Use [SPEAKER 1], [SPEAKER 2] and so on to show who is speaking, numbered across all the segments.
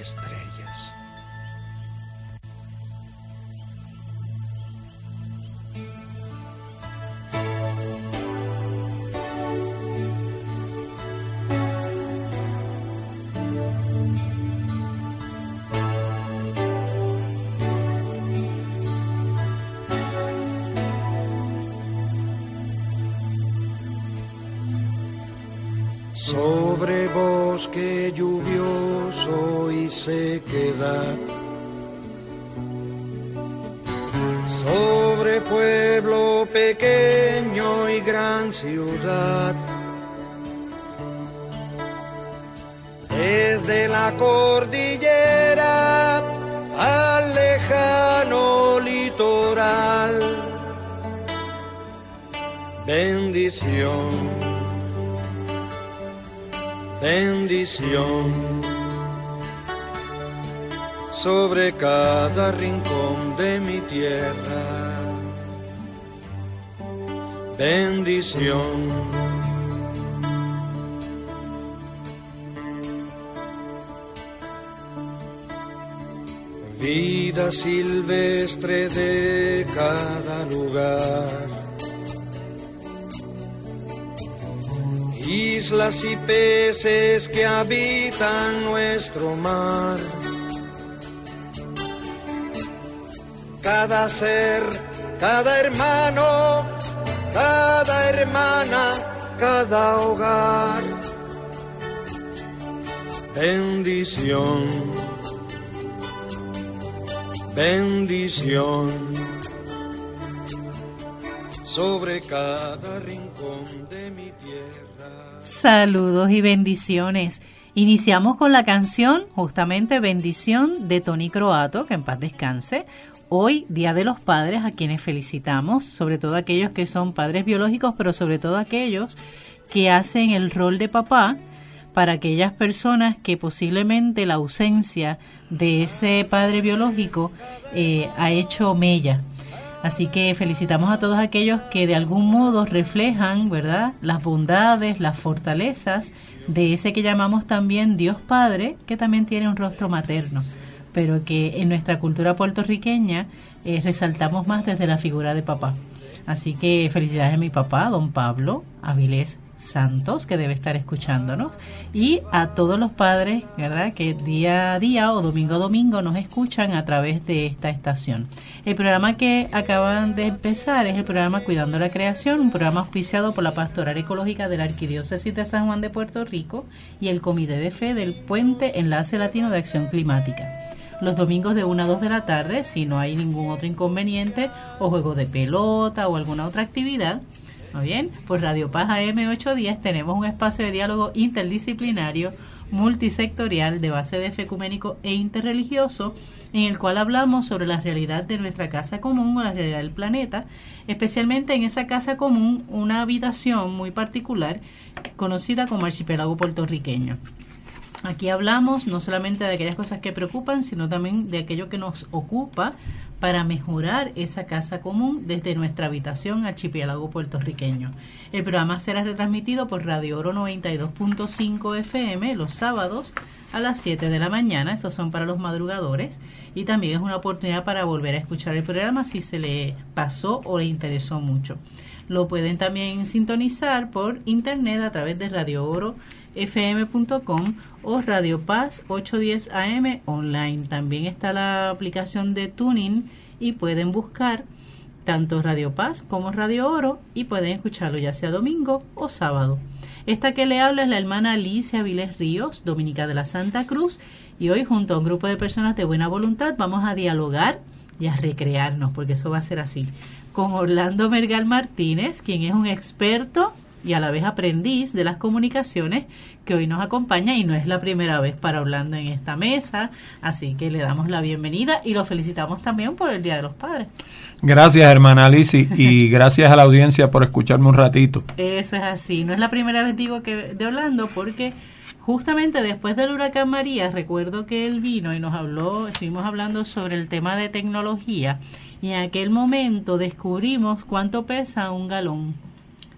[SPEAKER 1] estrellas. Sobre bosque lluvioso y sequedad, sobre pueblo pequeño y gran ciudad. Desde la cordillera al lejano litoral, bendición bendición sobre cada rincón de mi tierra. Bendición. Vida silvestre de cada lugar islas y peces que habitan nuestro mar. Cada ser, cada hermano, cada hermana, cada hogar. Bendición, bendición sobre cada rincón de mi tierra.
[SPEAKER 2] Saludos y bendiciones. Iniciamos con la canción justamente Bendición de Tony Croato, que en paz descanse. Hoy, Día de los Padres, a quienes felicitamos, sobre todo aquellos que son padres biológicos, pero sobre todo aquellos que hacen el rol de papá para aquellas personas que posiblemente la ausencia de ese padre biológico eh, ha hecho mella Así que felicitamos a todos aquellos que de algún modo reflejan, ¿verdad?, las bondades, las fortalezas de ese que llamamos también Dios Padre, que también tiene un rostro materno, pero que en nuestra cultura puertorriqueña eh, resaltamos más desde la figura de papá. Así que felicidades a mi papá, don Pablo Avilés Santos, que debe estar escuchándonos, y a todos los padres, ¿verdad?, que día a día o domingo a domingo nos escuchan a través de esta estación. El programa que acaban de empezar es el programa Cuidando la Creación, un programa auspiciado por la Pastoral Ecológica de la Arquidiócesis de San Juan de Puerto Rico y el Comité de Fe del Puente Enlace Latino de Acción Climática los domingos de 1 a 2 de la tarde, si no hay ningún otro inconveniente o juego de pelota o alguna otra actividad, muy bien, por Radio Paz AM810 tenemos un espacio de diálogo interdisciplinario, multisectorial, de base de ecuménico e interreligioso, en el cual hablamos sobre la realidad de nuestra casa común o la realidad del planeta, especialmente en esa casa común, una habitación muy particular conocida como archipiélago puertorriqueño. Aquí hablamos no solamente de aquellas cosas que preocupan, sino también de aquello que nos ocupa para mejorar esa casa común desde nuestra habitación archipiélago puertorriqueño. El programa será retransmitido por Radio Oro 92.5 FM los sábados a las 7 de la mañana, esos son para los madrugadores, y también es una oportunidad para volver a escuchar el programa si se le pasó o le interesó mucho. Lo pueden también sintonizar por internet a través de Radio Oro fm.com o Radio Paz 810 AM online. También está la aplicación de Tuning y pueden buscar tanto Radio Paz como Radio Oro y pueden escucharlo ya sea domingo o sábado. Esta que le habla es la hermana Alicia Viles Ríos, dominica de la Santa Cruz, y hoy junto a un grupo de personas de buena voluntad vamos a dialogar y a recrearnos, porque eso va a ser así, con Orlando Mergal Martínez, quien es un experto y a la vez aprendiz de las comunicaciones que hoy nos acompaña y no es la primera vez para hablando en esta mesa, así que le damos la bienvenida y lo felicitamos también por el Día de los Padres.
[SPEAKER 3] Gracias, hermana Alicia, y gracias a la audiencia por escucharme un ratito.
[SPEAKER 2] Eso es así, no es la primera vez digo que de Orlando porque justamente después del huracán María, recuerdo que él vino y nos habló, estuvimos hablando sobre el tema de tecnología y en aquel momento descubrimos cuánto pesa un galón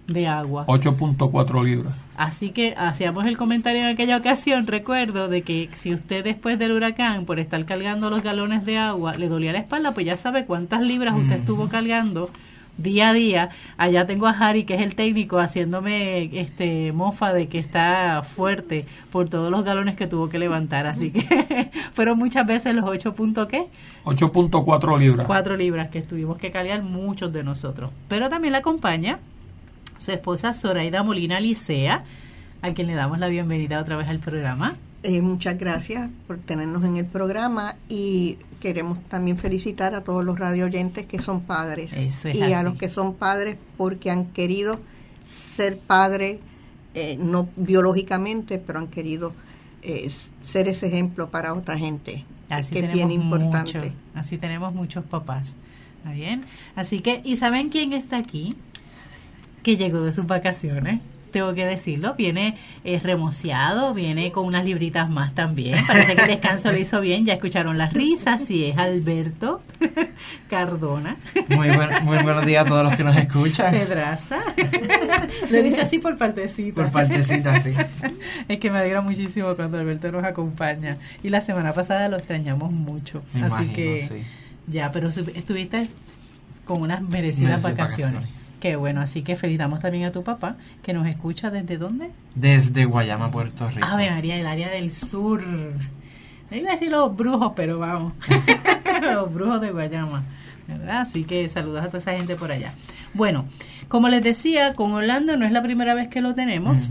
[SPEAKER 2] de agua.
[SPEAKER 3] 8.4 libras.
[SPEAKER 2] Así que hacíamos el comentario en aquella ocasión, recuerdo, de que si usted después del huracán, por estar cargando los galones de agua, le dolía la espalda, pues ya sabe cuántas libras usted estuvo cargando día a día. Allá tengo a Harry, que es el técnico, haciéndome este mofa de que está fuerte por todos los galones que tuvo que levantar. Así que fueron muchas veces los 8 puntos, ¿qué?
[SPEAKER 3] 8.4 libras.
[SPEAKER 2] 4 libras que tuvimos que cargar muchos de nosotros. Pero también la acompaña su esposa Zoraida Molina Licea, a quien le damos la bienvenida otra vez al programa.
[SPEAKER 4] Eh, muchas gracias por tenernos en el programa y queremos también felicitar a todos los radio oyentes que son padres y a los que son padres porque han querido ser padres, eh, no biológicamente, pero han querido eh, ser ese ejemplo para otra gente,
[SPEAKER 2] así que es bien importante. así tenemos muchos papás. ¿Está bien? Así que, ¿y saben quién está aquí? Que llegó de sus vacaciones tengo que decirlo, viene eh, remociado, viene con unas libritas más también. Parece que el descanso lo hizo bien, ya escucharon las risas, sí, es Alberto Cardona.
[SPEAKER 5] Muy, muy buenos días a todos los que nos escuchan.
[SPEAKER 2] Pedraza. Lo he dicho así por partecita.
[SPEAKER 5] Por partecita, sí.
[SPEAKER 2] Es que me alegra muchísimo cuando Alberto nos acompaña. Y la semana pasada lo extrañamos mucho. así que ya, pero estuviste con unas merecidas vacaciones. Qué bueno, así que felicitamos también a tu papá, que nos escucha desde dónde?
[SPEAKER 5] Desde Guayama, Puerto Rico.
[SPEAKER 2] Ave María, el área del sur. No iba a decir los brujos, pero vamos. los brujos de Guayama. ¿verdad? Así que saludos a toda esa gente por allá. Bueno, como les decía, con Orlando no es la primera vez que lo tenemos,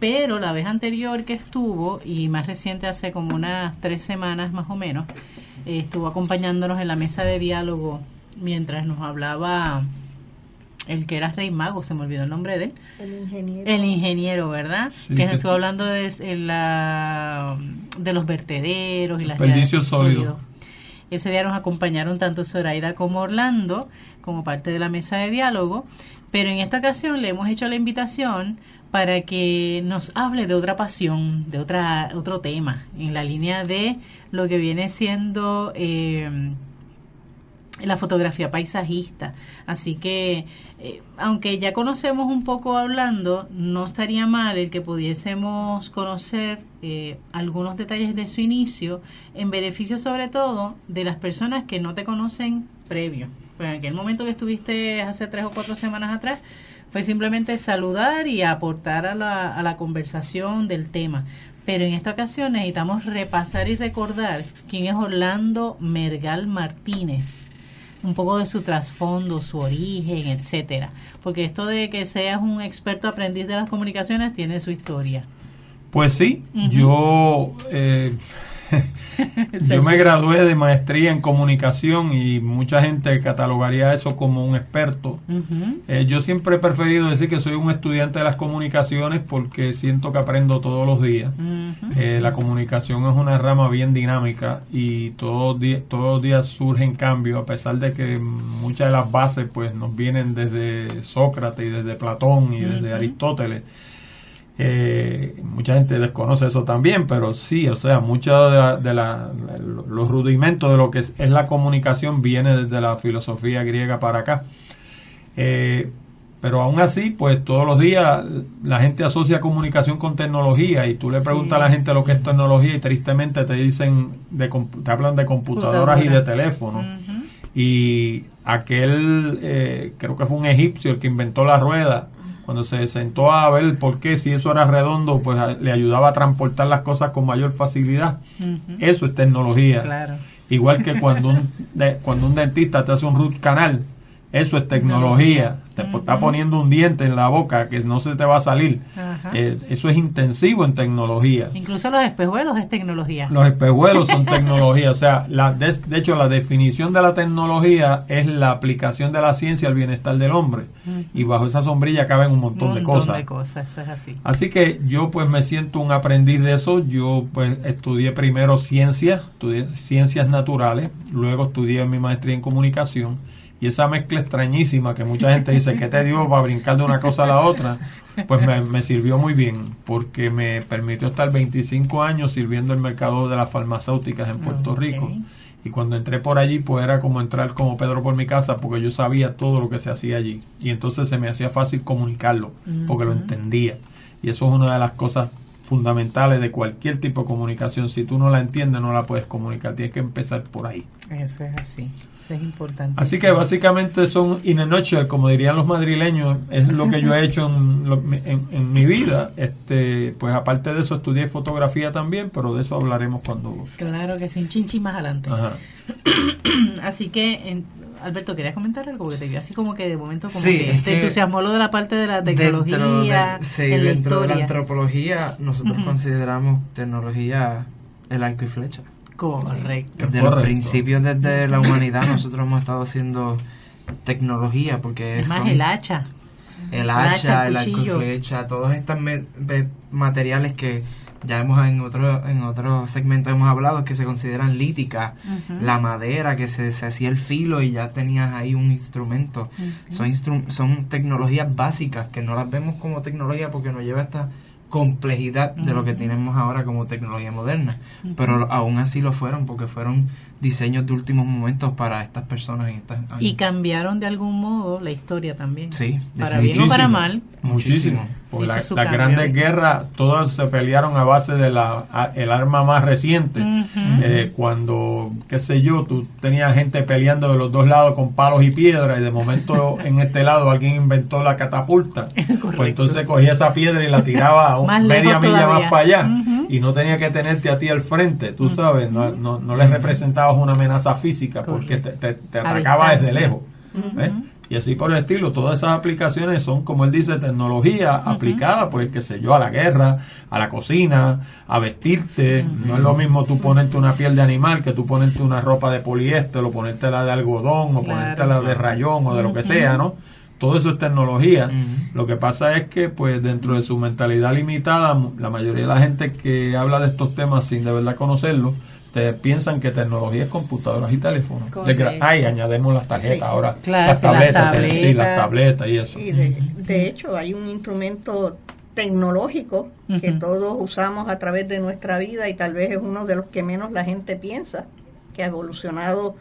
[SPEAKER 2] pero la vez anterior que estuvo, y más reciente hace como unas tres semanas más o menos, estuvo acompañándonos en la mesa de diálogo mientras nos hablaba el que era Rey Mago, se me olvidó el nombre de él.
[SPEAKER 4] El ingeniero.
[SPEAKER 2] El ingeniero, ¿verdad? que nos estuvo hablando de, la, de los vertederos y las
[SPEAKER 3] Desperdicio sólido.
[SPEAKER 2] Ese día nos acompañaron tanto Zoraida como Orlando, como parte de la mesa de diálogo, pero en esta ocasión le hemos hecho la invitación para que nos hable de otra pasión, de otra otro tema, en la línea de lo que viene siendo eh, la fotografía paisajista. Así que, eh, aunque ya conocemos un poco hablando, no estaría mal el que pudiésemos conocer eh, algunos detalles de su inicio, en beneficio sobre todo de las personas que no te conocen previo. Pues en aquel momento que estuviste hace tres o cuatro semanas atrás, fue simplemente saludar y aportar a la, a la conversación del tema. Pero en esta ocasión necesitamos repasar y recordar quién es Orlando Mergal Martínez un poco de su trasfondo, su origen, etcétera. Porque esto de que seas un experto aprendiz de las comunicaciones tiene su historia.
[SPEAKER 3] Pues sí, yo eh, yo me gradué de maestría en comunicación y mucha gente catalogaría eso como un experto. Eh, yo siempre he preferido decir que soy un estudiante de las comunicaciones porque siento que aprendo todos los días. Eh, la comunicación es una rama bien dinámica y todos, todos los días surgen cambios a pesar de que muchas de las bases pues nos vienen desde Sócrates y desde Platón y desde Aristóteles. Eh, mucha gente desconoce eso también, pero sí, o sea, muchos de, los rudimentos de lo que es, la comunicación viene desde la filosofía griega para acá. Eh, pero aún así, pues todos los días la gente asocia comunicación con tecnología y tú le preguntas a la gente lo que es tecnología y tristemente te dicen, de, te hablan de computadoras y de teléfonos. Y aquel, eh, creo que fue un egipcio el que inventó la rueda, cuando se sentó a ver por qué, si eso era redondo, pues le ayudaba a transportar las cosas con mayor facilidad. Eso es tecnología. Igual que cuando un, cuando un dentista te hace un root canal, eso es tecnología. Te está poniendo un diente en la boca que no se te va a salir. Eh, eso es intensivo en tecnología.
[SPEAKER 2] Incluso los espejuelos es tecnología.
[SPEAKER 3] Los espejuelos son tecnología. O sea, la, de, hecho, la definición de la tecnología es la aplicación de la ciencia al bienestar del hombre. Y bajo esa sombrilla caben un montón, de cosas.
[SPEAKER 2] de cosas, eso es así.
[SPEAKER 3] Así que yo pues me siento un aprendiz de eso. Yo pues estudié primero ciencias, estudié ciencias naturales, luego estudié mi maestría en comunicación y esa mezcla extrañísima que mucha gente dice que te dio para brincar de una cosa a la otra, pues me, sirvió muy bien porque me permitió estar 25 años sirviendo el mercado de las farmacéuticas en Puerto Rico Y cuando entré por allí, pues era como entrar como Pedro por mi casa, porque yo sabía todo lo que se hacía allí. Y entonces se me hacía fácil comunicarlo, porque lo entendía. Y eso es una de las cosas fundamentales de cualquier tipo de comunicación. Si tú no la entiendes, no la puedes comunicar. Tienes que empezar por ahí.
[SPEAKER 2] Eso es así. Eso es importante.
[SPEAKER 3] Así que básicamente son, in a nutshell, como dirían los madrileños, es lo que yo he hecho en, en, mi vida. Este, pues aparte de eso, estudié fotografía también, pero de eso hablaremos cuando...
[SPEAKER 2] Claro que sí, un chinchi más adelante. así que... En, Alberto, ¿querías comentar algo? Porque te vi así como que de momento como que te entusiasmó lo de la parte de la tecnología.
[SPEAKER 5] sí, dentro de la antropología nosotros consideramos tecnología el arco y flecha.
[SPEAKER 2] Correcto.
[SPEAKER 5] Desde los principios desde la humanidad nosotros hemos estado haciendo tecnología porque
[SPEAKER 2] es más el hacha.
[SPEAKER 5] El hacha, el, arco y flecha, todos estos materiales que ya hemos en otro en otro segmento hemos hablado que se consideran líticas la madera que se, se, hacía el filo y ya tenías ahí un instrumento. Son son tecnologías básicas que no las vemos como tecnología porque nos lleva esta complejidad de lo que tenemos ahora como tecnología moderna. Pero aún así lo fueron porque fueron diseños de últimos momentos para estas personas en estas
[SPEAKER 2] y cambiaron de algún modo la historia también.
[SPEAKER 5] Sí
[SPEAKER 2] para bien o para mal.
[SPEAKER 3] Muchísimo las grandes guerras todas se pelearon a base de la el arma más reciente. Eh, cuando qué sé yo tú tenías gente peleando de los dos lados con palos y piedras y de momento en este lado alguien inventó la catapulta pues entonces cogía esa piedra y la tiraba a media milla más para allá y no tenía que tenerte a ti al frente tú sabes no, no, no les representaba una amenaza física porque te, te, atacaba desde lejos. Y así por el estilo, todas esas aplicaciones son, como él dice, tecnología aplicada, pues, qué sé yo, a la guerra, a la cocina, a vestirte. No es lo mismo tú ponerte una piel de animal que tú ponerte una ropa de poliéster o ponerte la de algodón o ponerte la de rayón o de lo que sea, ¿no? Todo eso es tecnología. Lo que pasa es que, pues, dentro de su mentalidad limitada, la mayoría de la gente que habla de estos temas sin de verdad piensan que tecnología es computadoras y teléfonos. Ay, añadimos las tarjetas ahora, las, tabletas, las, tabletas, y eso.
[SPEAKER 4] de, hecho, hay un instrumento tecnológico que todos usamos a través de nuestra vida y tal vez es uno de los que menos la gente piensa que ha evolucionado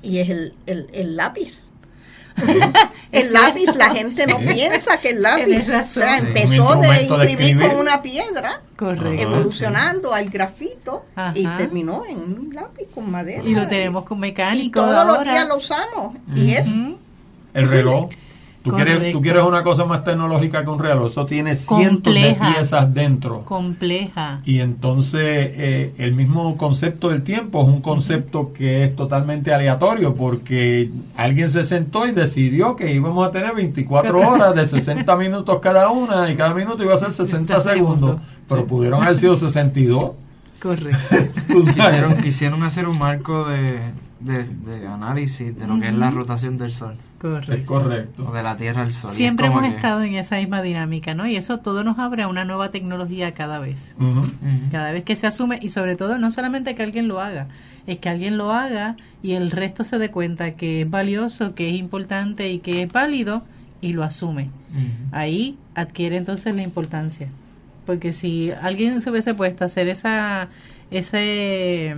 [SPEAKER 4] y es el, el, el lápiz. el lápiz, la gente no piensa que el lápiz o sea, empezó de imprimir con una piedra, evolucionando al grafito y terminó en un lápiz con madera.
[SPEAKER 2] Y lo tenemos con mecánico.
[SPEAKER 4] Y todos los días lo usamos. Y es
[SPEAKER 3] el reloj. ¿Tú quieres, tú quieres una cosa más tecnológica que un reloj. Eso tiene cientos de piezas dentro.
[SPEAKER 2] Compleja.
[SPEAKER 3] Y entonces eh, el mismo concepto del tiempo es un concepto que es totalmente aleatorio porque alguien se sentó y decidió que íbamos a tener 24 horas de 60 minutos cada una y cada minuto iba a ser 60 segundos. Pero pudieron haber sido 62.
[SPEAKER 2] Correcto.
[SPEAKER 5] quisieron, quisieron hacer un marco de, de, análisis de lo que es la rotación del Sol.
[SPEAKER 3] Correcto. correcto.
[SPEAKER 5] O de la Tierra al Sol.
[SPEAKER 2] Siempre hemos estado en esa misma dinámica, ¿no? Y eso todo nos abre a una nueva tecnología cada vez. Cada vez que se asume, y sobre todo no solamente que alguien lo haga, es que alguien lo haga y el resto se dé cuenta que es valioso, que es importante y que es válido y lo asume. Ahí adquiere entonces la importancia. Porque si alguien se hubiese puesto a hacer esa, ese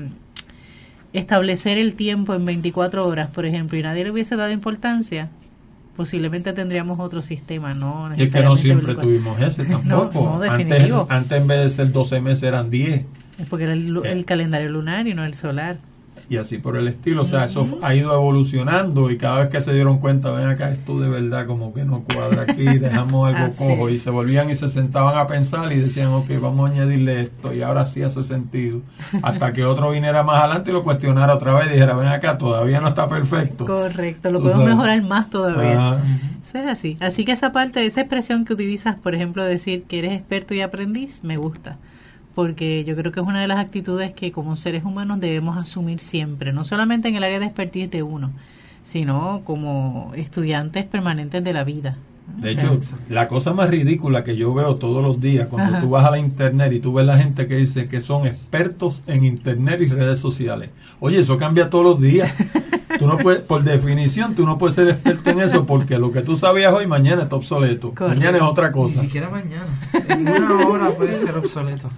[SPEAKER 2] establecer el tiempo en 24 horas, por ejemplo, y nadie le hubiese dado importancia, posiblemente tendríamos otro sistema, ¿no?
[SPEAKER 3] Y es que no siempre tuvimos ese tampoco. Antes, antes, en vez de ser 12 meses eran 10.
[SPEAKER 2] Es porque era el, el calendario lunar y no el solar
[SPEAKER 3] y así por el estilo. O sea, eso ha ido evolucionando y cada vez que se dieron cuenta, ven acá, esto de verdad como que no cuadra aquí, dejamos algo cojo y se volvían y se sentaban a pensar y decían, ok, vamos a añadirle esto y ahora sí hace sentido. Hasta que otro viniera más adelante y lo cuestionara otra vez y dijera, ven acá, todavía no está perfecto.
[SPEAKER 2] Correcto, lo podemos mejorar más todavía. Eso es así. Así que esa parte, esa expresión que utilizas, por ejemplo, decir que eres experto y aprendiz, me gusta porque yo creo que es una de las actitudes que como seres humanos debemos asumir siempre, no solamente en el área de expertise de uno, sino como estudiantes permanentes de la vida.
[SPEAKER 3] De hecho, la cosa más ridícula que yo veo todos los días cuando tú vas a la internet y tú ves la gente que dice que son expertos en internet y redes sociales. Oye, eso cambia todos los días. tú no puedes, por definición, tú no puedes ser experto en eso porque lo que tú sabías hoy, mañana está obsoleto. Mañana es otra cosa.
[SPEAKER 5] Ni siquiera mañana. En una hora puede ser obsoleto.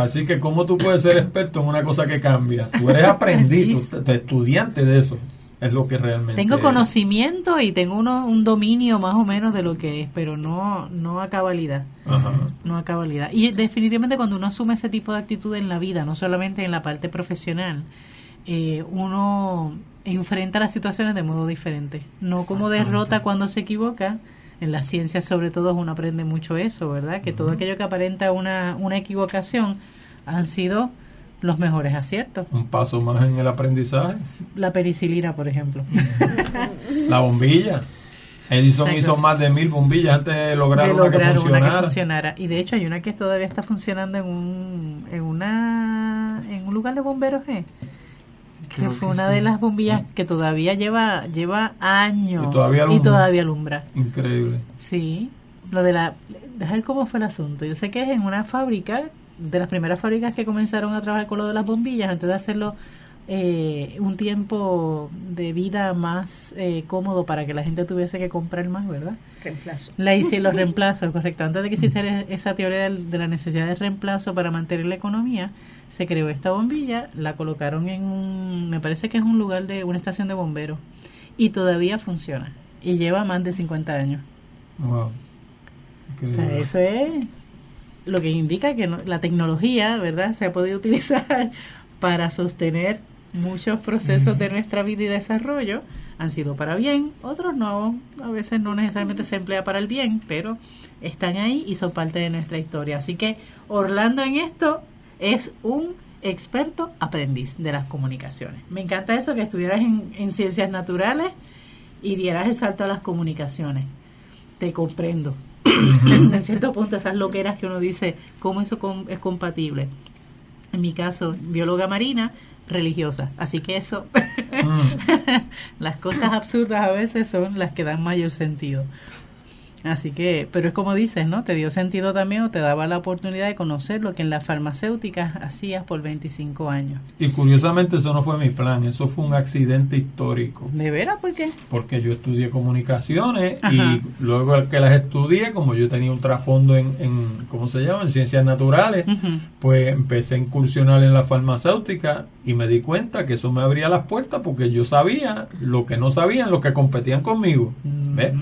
[SPEAKER 3] así que, ¿cómo tú puedes ser experto en una cosa que cambia? Tú eres aprendido, estudiante de eso es lo que realmente
[SPEAKER 2] tengo conocimiento y tengo uno, un dominio más o menos de lo que es pero no no a cabalidad no a cabalidad y definitivamente cuando uno asume ese tipo de actitud en la vida no solamente en la parte profesional eh, uno enfrenta las situaciones de modo diferente no como derrota cuando se equivoca en la ciencia sobre todo uno aprende mucho eso verdad que todo aquello que aparenta una una equivocación han sido los mejores aciertos.
[SPEAKER 3] Un paso más en el aprendizaje.
[SPEAKER 2] La pericilina, por ejemplo.
[SPEAKER 3] la bombilla. Edison hizo más de mil bombillas antes de lograr, una, que
[SPEAKER 2] funcionara. Y de hecho hay una que todavía está funcionando en un, en una, en un lugar de bomberos, ¿eh? Que fue una de las bombillas que todavía lleva lleva años y todavía, alumbra.
[SPEAKER 3] Increíble.
[SPEAKER 2] Sí, lo de la... Dejar cómo fue el asunto. Yo sé que es en una fábrica de las primeras fábricas que comenzaron a trabajar con lo de las bombillas, antes de hacerlo eh, un tiempo de vida más eh, cómodo para que la gente tuviese que comprar más, ¿verdad?
[SPEAKER 4] Reemplazo.
[SPEAKER 2] La hice los reemplazos, correcto. Antes de que existiera esa teoría de, la necesidad de reemplazo para mantener la economía, se creó esta bombilla, la colocaron en un, me parece que es un lugar de una estación de bomberos y todavía funciona y lleva más de 50 años.
[SPEAKER 3] Wow.
[SPEAKER 2] O sea, eso es lo que indica que la tecnología, ¿verdad?, se ha podido utilizar para sostener muchos procesos de nuestra vida y desarrollo. Han sido para bien, otros no, a veces no necesariamente se emplea para el bien, pero están ahí y son parte de nuestra historia. Así que Orlando en esto es un experto aprendiz de las comunicaciones. Me encanta eso, que estuvieras en, en ciencias naturales y dieras el salto a las comunicaciones. Te comprendo en cierto punto esas loqueras que uno dice, ¿cómo eso es compatible? En mi caso, bióloga marina, religiosa. Así que eso, mm. las cosas absurdas a veces son las que dan mayor sentido. Así que, pero es como dices, ¿no? Te dio sentido también o te daba la oportunidad de conocer lo que en las farmacéuticas hacías por 25 años.
[SPEAKER 3] Y curiosamente eso no fue mi plan, eso fue un accidente histórico.
[SPEAKER 2] ¿De veras? ¿Por qué?
[SPEAKER 3] Porque yo estudié comunicaciones y luego que las estudié, como yo tenía un trasfondo en, en ¿cómo se llama? En ciencias naturales, pues empecé a incursionar en la farmacéutica y me di cuenta que eso me abría las puertas porque yo sabía lo que no sabían los que competían conmigo. ¿Ves?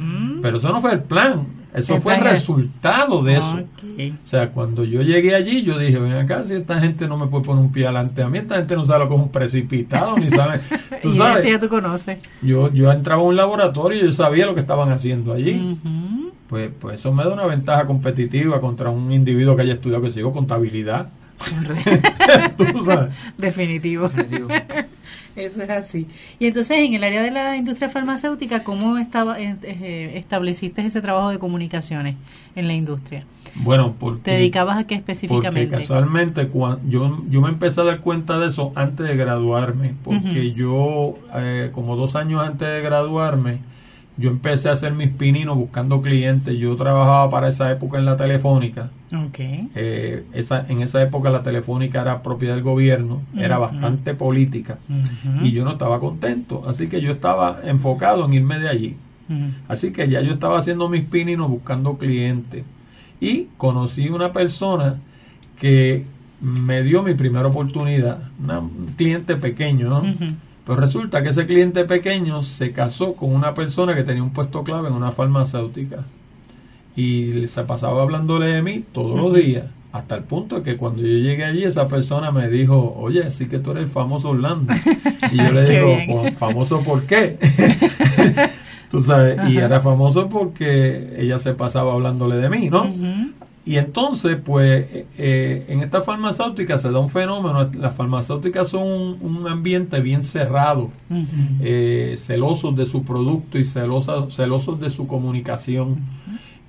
[SPEAKER 3] Pero eso no fue el plan, eso fue el resultado de eso. O sea, cuando yo llegué allí, yo dije, ven acá, si esta gente no me puede poner un pie adelante a mí, esta gente no sabe lo que es un precipitado, ni sabe.
[SPEAKER 2] ¿Tú sabes? ya tú conoces.
[SPEAKER 3] Yo, yo entraba a un laboratorio y yo sabía lo que estaban haciendo allí. pues, pues eso me da una ventaja competitiva contra un individuo que haya estudiado, que sigo contabilidad.
[SPEAKER 2] Definitivo. Eso es así. Y entonces, en el área de la industria farmacéutica, ¿cómo estaba, eh, eh, estableciste ese trabajo de comunicaciones en la industria?
[SPEAKER 3] Bueno, porque...
[SPEAKER 2] ¿Te dedicabas a qué específicamente?
[SPEAKER 3] Porque casualmente cuando, yo, yo me empecé a dar cuenta de eso antes de graduarme, porque yo, eh, como dos años antes de graduarme, yo empecé a hacer mis pininos buscando clientes. Yo trabajaba para esa época en la telefónica.
[SPEAKER 2] Okay.
[SPEAKER 3] Eh, esa, en esa época la telefónica era propiedad del gobierno, era bastante política y yo no estaba contento. Así que yo estaba enfocado en irme de allí. Así que ya yo estaba haciendo mis pininos buscando clientes. Y conocí una persona que me dio mi primera oportunidad, un cliente pequeño, ¿no? Pero resulta que ese cliente pequeño se casó con una persona que tenía un puesto clave en una farmacéutica. Y se pasaba hablándole de mí todos los días. Hasta el punto de que cuando yo llegué allí, esa persona me dijo, oye, sí que tú eres el famoso Orlando. Y yo le digo, ¿famoso por qué? tú sabes, y era famoso porque ella se pasaba hablándole de mí, ¿no? Y entonces, pues, eh, eh, en esta farmacéutica se da un fenómeno, las farmacéuticas son un, ambiente bien cerrado, eh, celosos de su producto y celosos, celosos de su comunicación.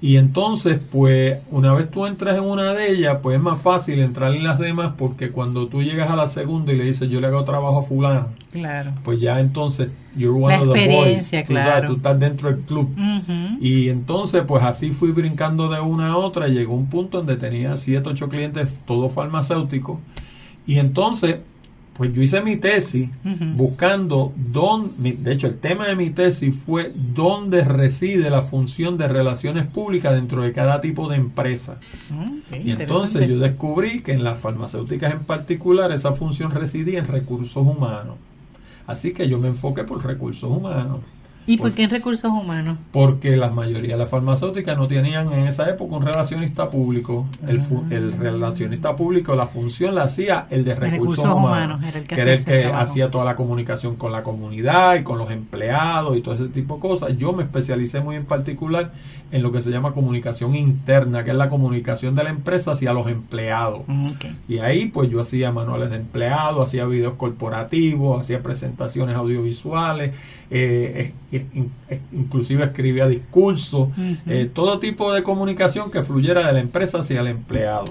[SPEAKER 3] Y entonces, pues, una vez tú entras en una de ellas, pues es más fácil entrar en las demás porque cuando tú llegas a la segunda y le dices, yo le hago trabajo a fulano,
[SPEAKER 2] claro.
[SPEAKER 3] pues ya entonces, you're one of the boys. Claro. Tú, estás dentro del club. Y entonces, pues así fui brincando de una a otra. Y llegó un punto donde tenía siete, ocho clientes, todos farmacéuticos. Y entonces, Pues yo hice mi tesis buscando dónde, de hecho el tema de mi tesis fue dónde reside la función de relaciones públicas dentro de cada tipo de empresa. Mm, y entonces yo descubrí que en las farmacéuticas en particular esa función residía en recursos humanos. Así que yo me enfoqué por recursos humanos.
[SPEAKER 2] ¿Y por, qué en recursos humanos?
[SPEAKER 3] Porque la mayoría de las farmacéuticas no tenían en esa época un relacionista público. El, el ah. relacionista público, la función la hacía el de recursos, humanos, era el que, era el que hacía toda la comunicación con la comunidad y con los empleados y todo ese tipo de cosas. Yo me especialicé muy en particular en lo que se llama comunicación interna, que es la comunicación de la empresa hacia los empleados. Mm, y ahí pues yo hacía manuales de empleados, hacía videos corporativos, hacía presentaciones audiovisuales, eh, inclusive escribía discursos, eh, todo tipo de comunicación que fluyera de la empresa hacia el empleado.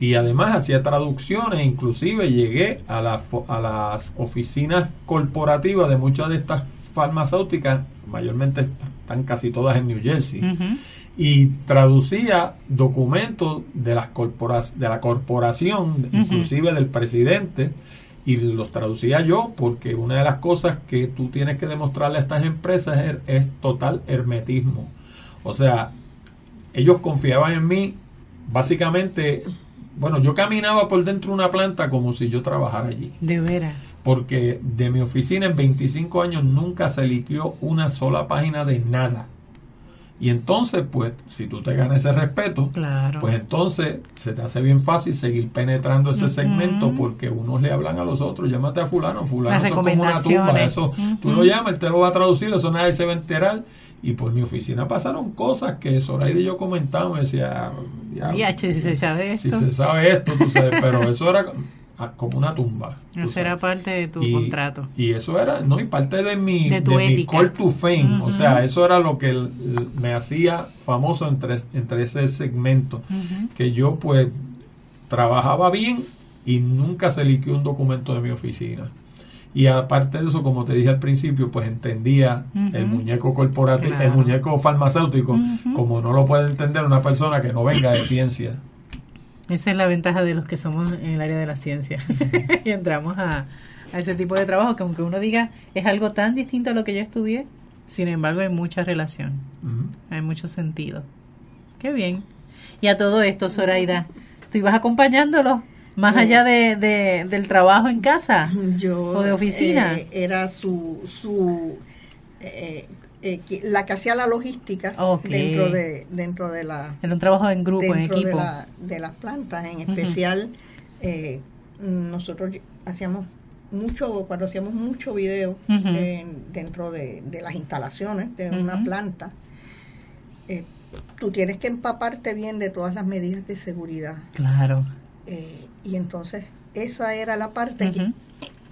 [SPEAKER 3] Y además hacía traducciones, inclusive llegué a, a las oficinas corporativas de muchas de estas farmacéuticas, mayormente están casi todas en New Jersey, y traducía documentos de, las de la corporación, inclusive del presidente, y los traducía yo porque una de las cosas que tú tienes que demostrarle a estas empresas es, total hermetismo. O sea, ellos confiaban en mí, básicamente, bueno, yo caminaba por dentro de una planta como si yo trabajara allí.
[SPEAKER 2] De veras.
[SPEAKER 3] Porque de mi oficina en 25 años nunca se liquió una sola página de nada. Y entonces, pues, si tú te ganas ese respeto, pues entonces se te hace bien fácil seguir penetrando ese segmento porque unos le hablan a los otros, llámate a fulano, fulano son como una tumba, eso tú lo llamas, él te lo va a traducir, eso nadie se va a enterar. Y por mi oficina pasaron cosas que Zoraida y yo comentábamos, decía,
[SPEAKER 2] si se sabe esto.
[SPEAKER 3] Si se sabe esto, tú sabes, pero eso era como una tumba.
[SPEAKER 2] Eso era parte de tu contrato.
[SPEAKER 3] Y eso era, no, y parte de mi, de, mi call to fame. O sea, eso era lo que me hacía famoso entre, entre ese segmento. Que yo, pues, trabajaba bien y nunca se liquidó un documento de mi oficina. Y aparte de eso, como te dije al principio, pues entendía el muñeco corporativo, el muñeco farmacéutico, como no lo puede entender una persona que no venga de ciencia.
[SPEAKER 2] Esa es la ventaja de los que somos en el área de la ciencia. y entramos a, ese tipo de trabajo que aunque uno diga es algo tan distinto a lo que yo estudié, sin embargo hay mucha relación, hay mucho sentido. Qué bien. Y a todo esto, Zoraida, ¿tú ibas acompañándolo? Más allá de, del trabajo en casa yo, o de oficina.
[SPEAKER 4] Eh, era su, su eh, eh, la que hacía la logística dentro de dentro de la
[SPEAKER 2] era un trabajo en grupo en equipo.
[SPEAKER 4] de, las plantas en especial eh, nosotros hacíamos mucho cuando hacíamos mucho video dentro de, las instalaciones de una planta eh, tú tienes que empaparte bien de todas las medidas de seguridad.
[SPEAKER 2] Claro.
[SPEAKER 4] Y entonces esa era la parte que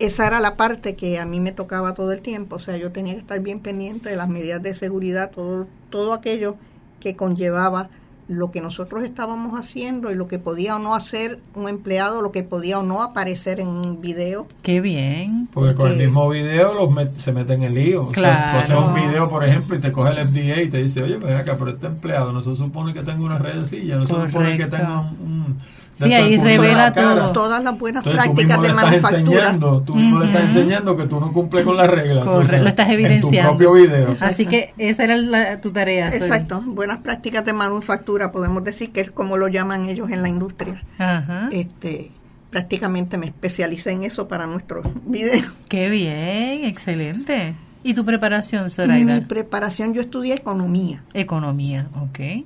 [SPEAKER 4] esa era la parte que a mí me tocaba todo el tiempo, o sea, yo tenía que estar bien pendiente de las medidas de seguridad, todo, todo aquello que conllevaba lo que nosotros estábamos haciendo y lo que podía o no hacer un empleado, lo que podía o no aparecer en un video.
[SPEAKER 2] Qué bien.
[SPEAKER 3] Porque con el mismo video los se meten en lío. Claro. O sea, tú haces un video, por ejemplo, y te coge el FDA y te dice, oye, ven acá, pero este empleado no se supone que tenga una redecilla, no se supone que tenga un
[SPEAKER 2] Sí, ahí revela todo.
[SPEAKER 4] Todas las buenas prácticas de manufactura.
[SPEAKER 3] tú mismo le estás enseñando que tú no cumples con las reglas.
[SPEAKER 2] lo estás evidenciando.
[SPEAKER 3] En tu propio video.
[SPEAKER 2] Así que esa era tu tarea.
[SPEAKER 4] Exacto. Buenas prácticas de manufactura, podemos decir que es como lo llaman ellos en la industria. Ajá. Este, prácticamente me especialicé en eso para nuestros videos.
[SPEAKER 2] Qué bien, excelente. ¿Y tu preparación, Zoraida?
[SPEAKER 4] Mi preparación, yo estudié economía.
[SPEAKER 2] Economía, ok.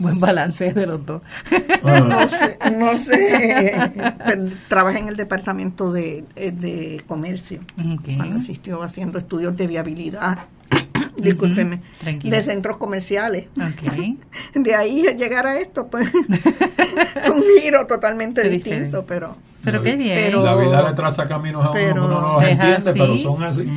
[SPEAKER 2] Buen balance de los dos.
[SPEAKER 4] Ah. no sé, no sé. Trabajé en el departamento de, de comercio cuando existió haciendo estudios de viabilidad. Discúlpeme, de centros comerciales. De ahí llegar a esto, pues fue un giro totalmente distinto, pero.
[SPEAKER 2] Pero qué bien.
[SPEAKER 3] la vida le traza caminos a uno, uno no los entiende, pero son así.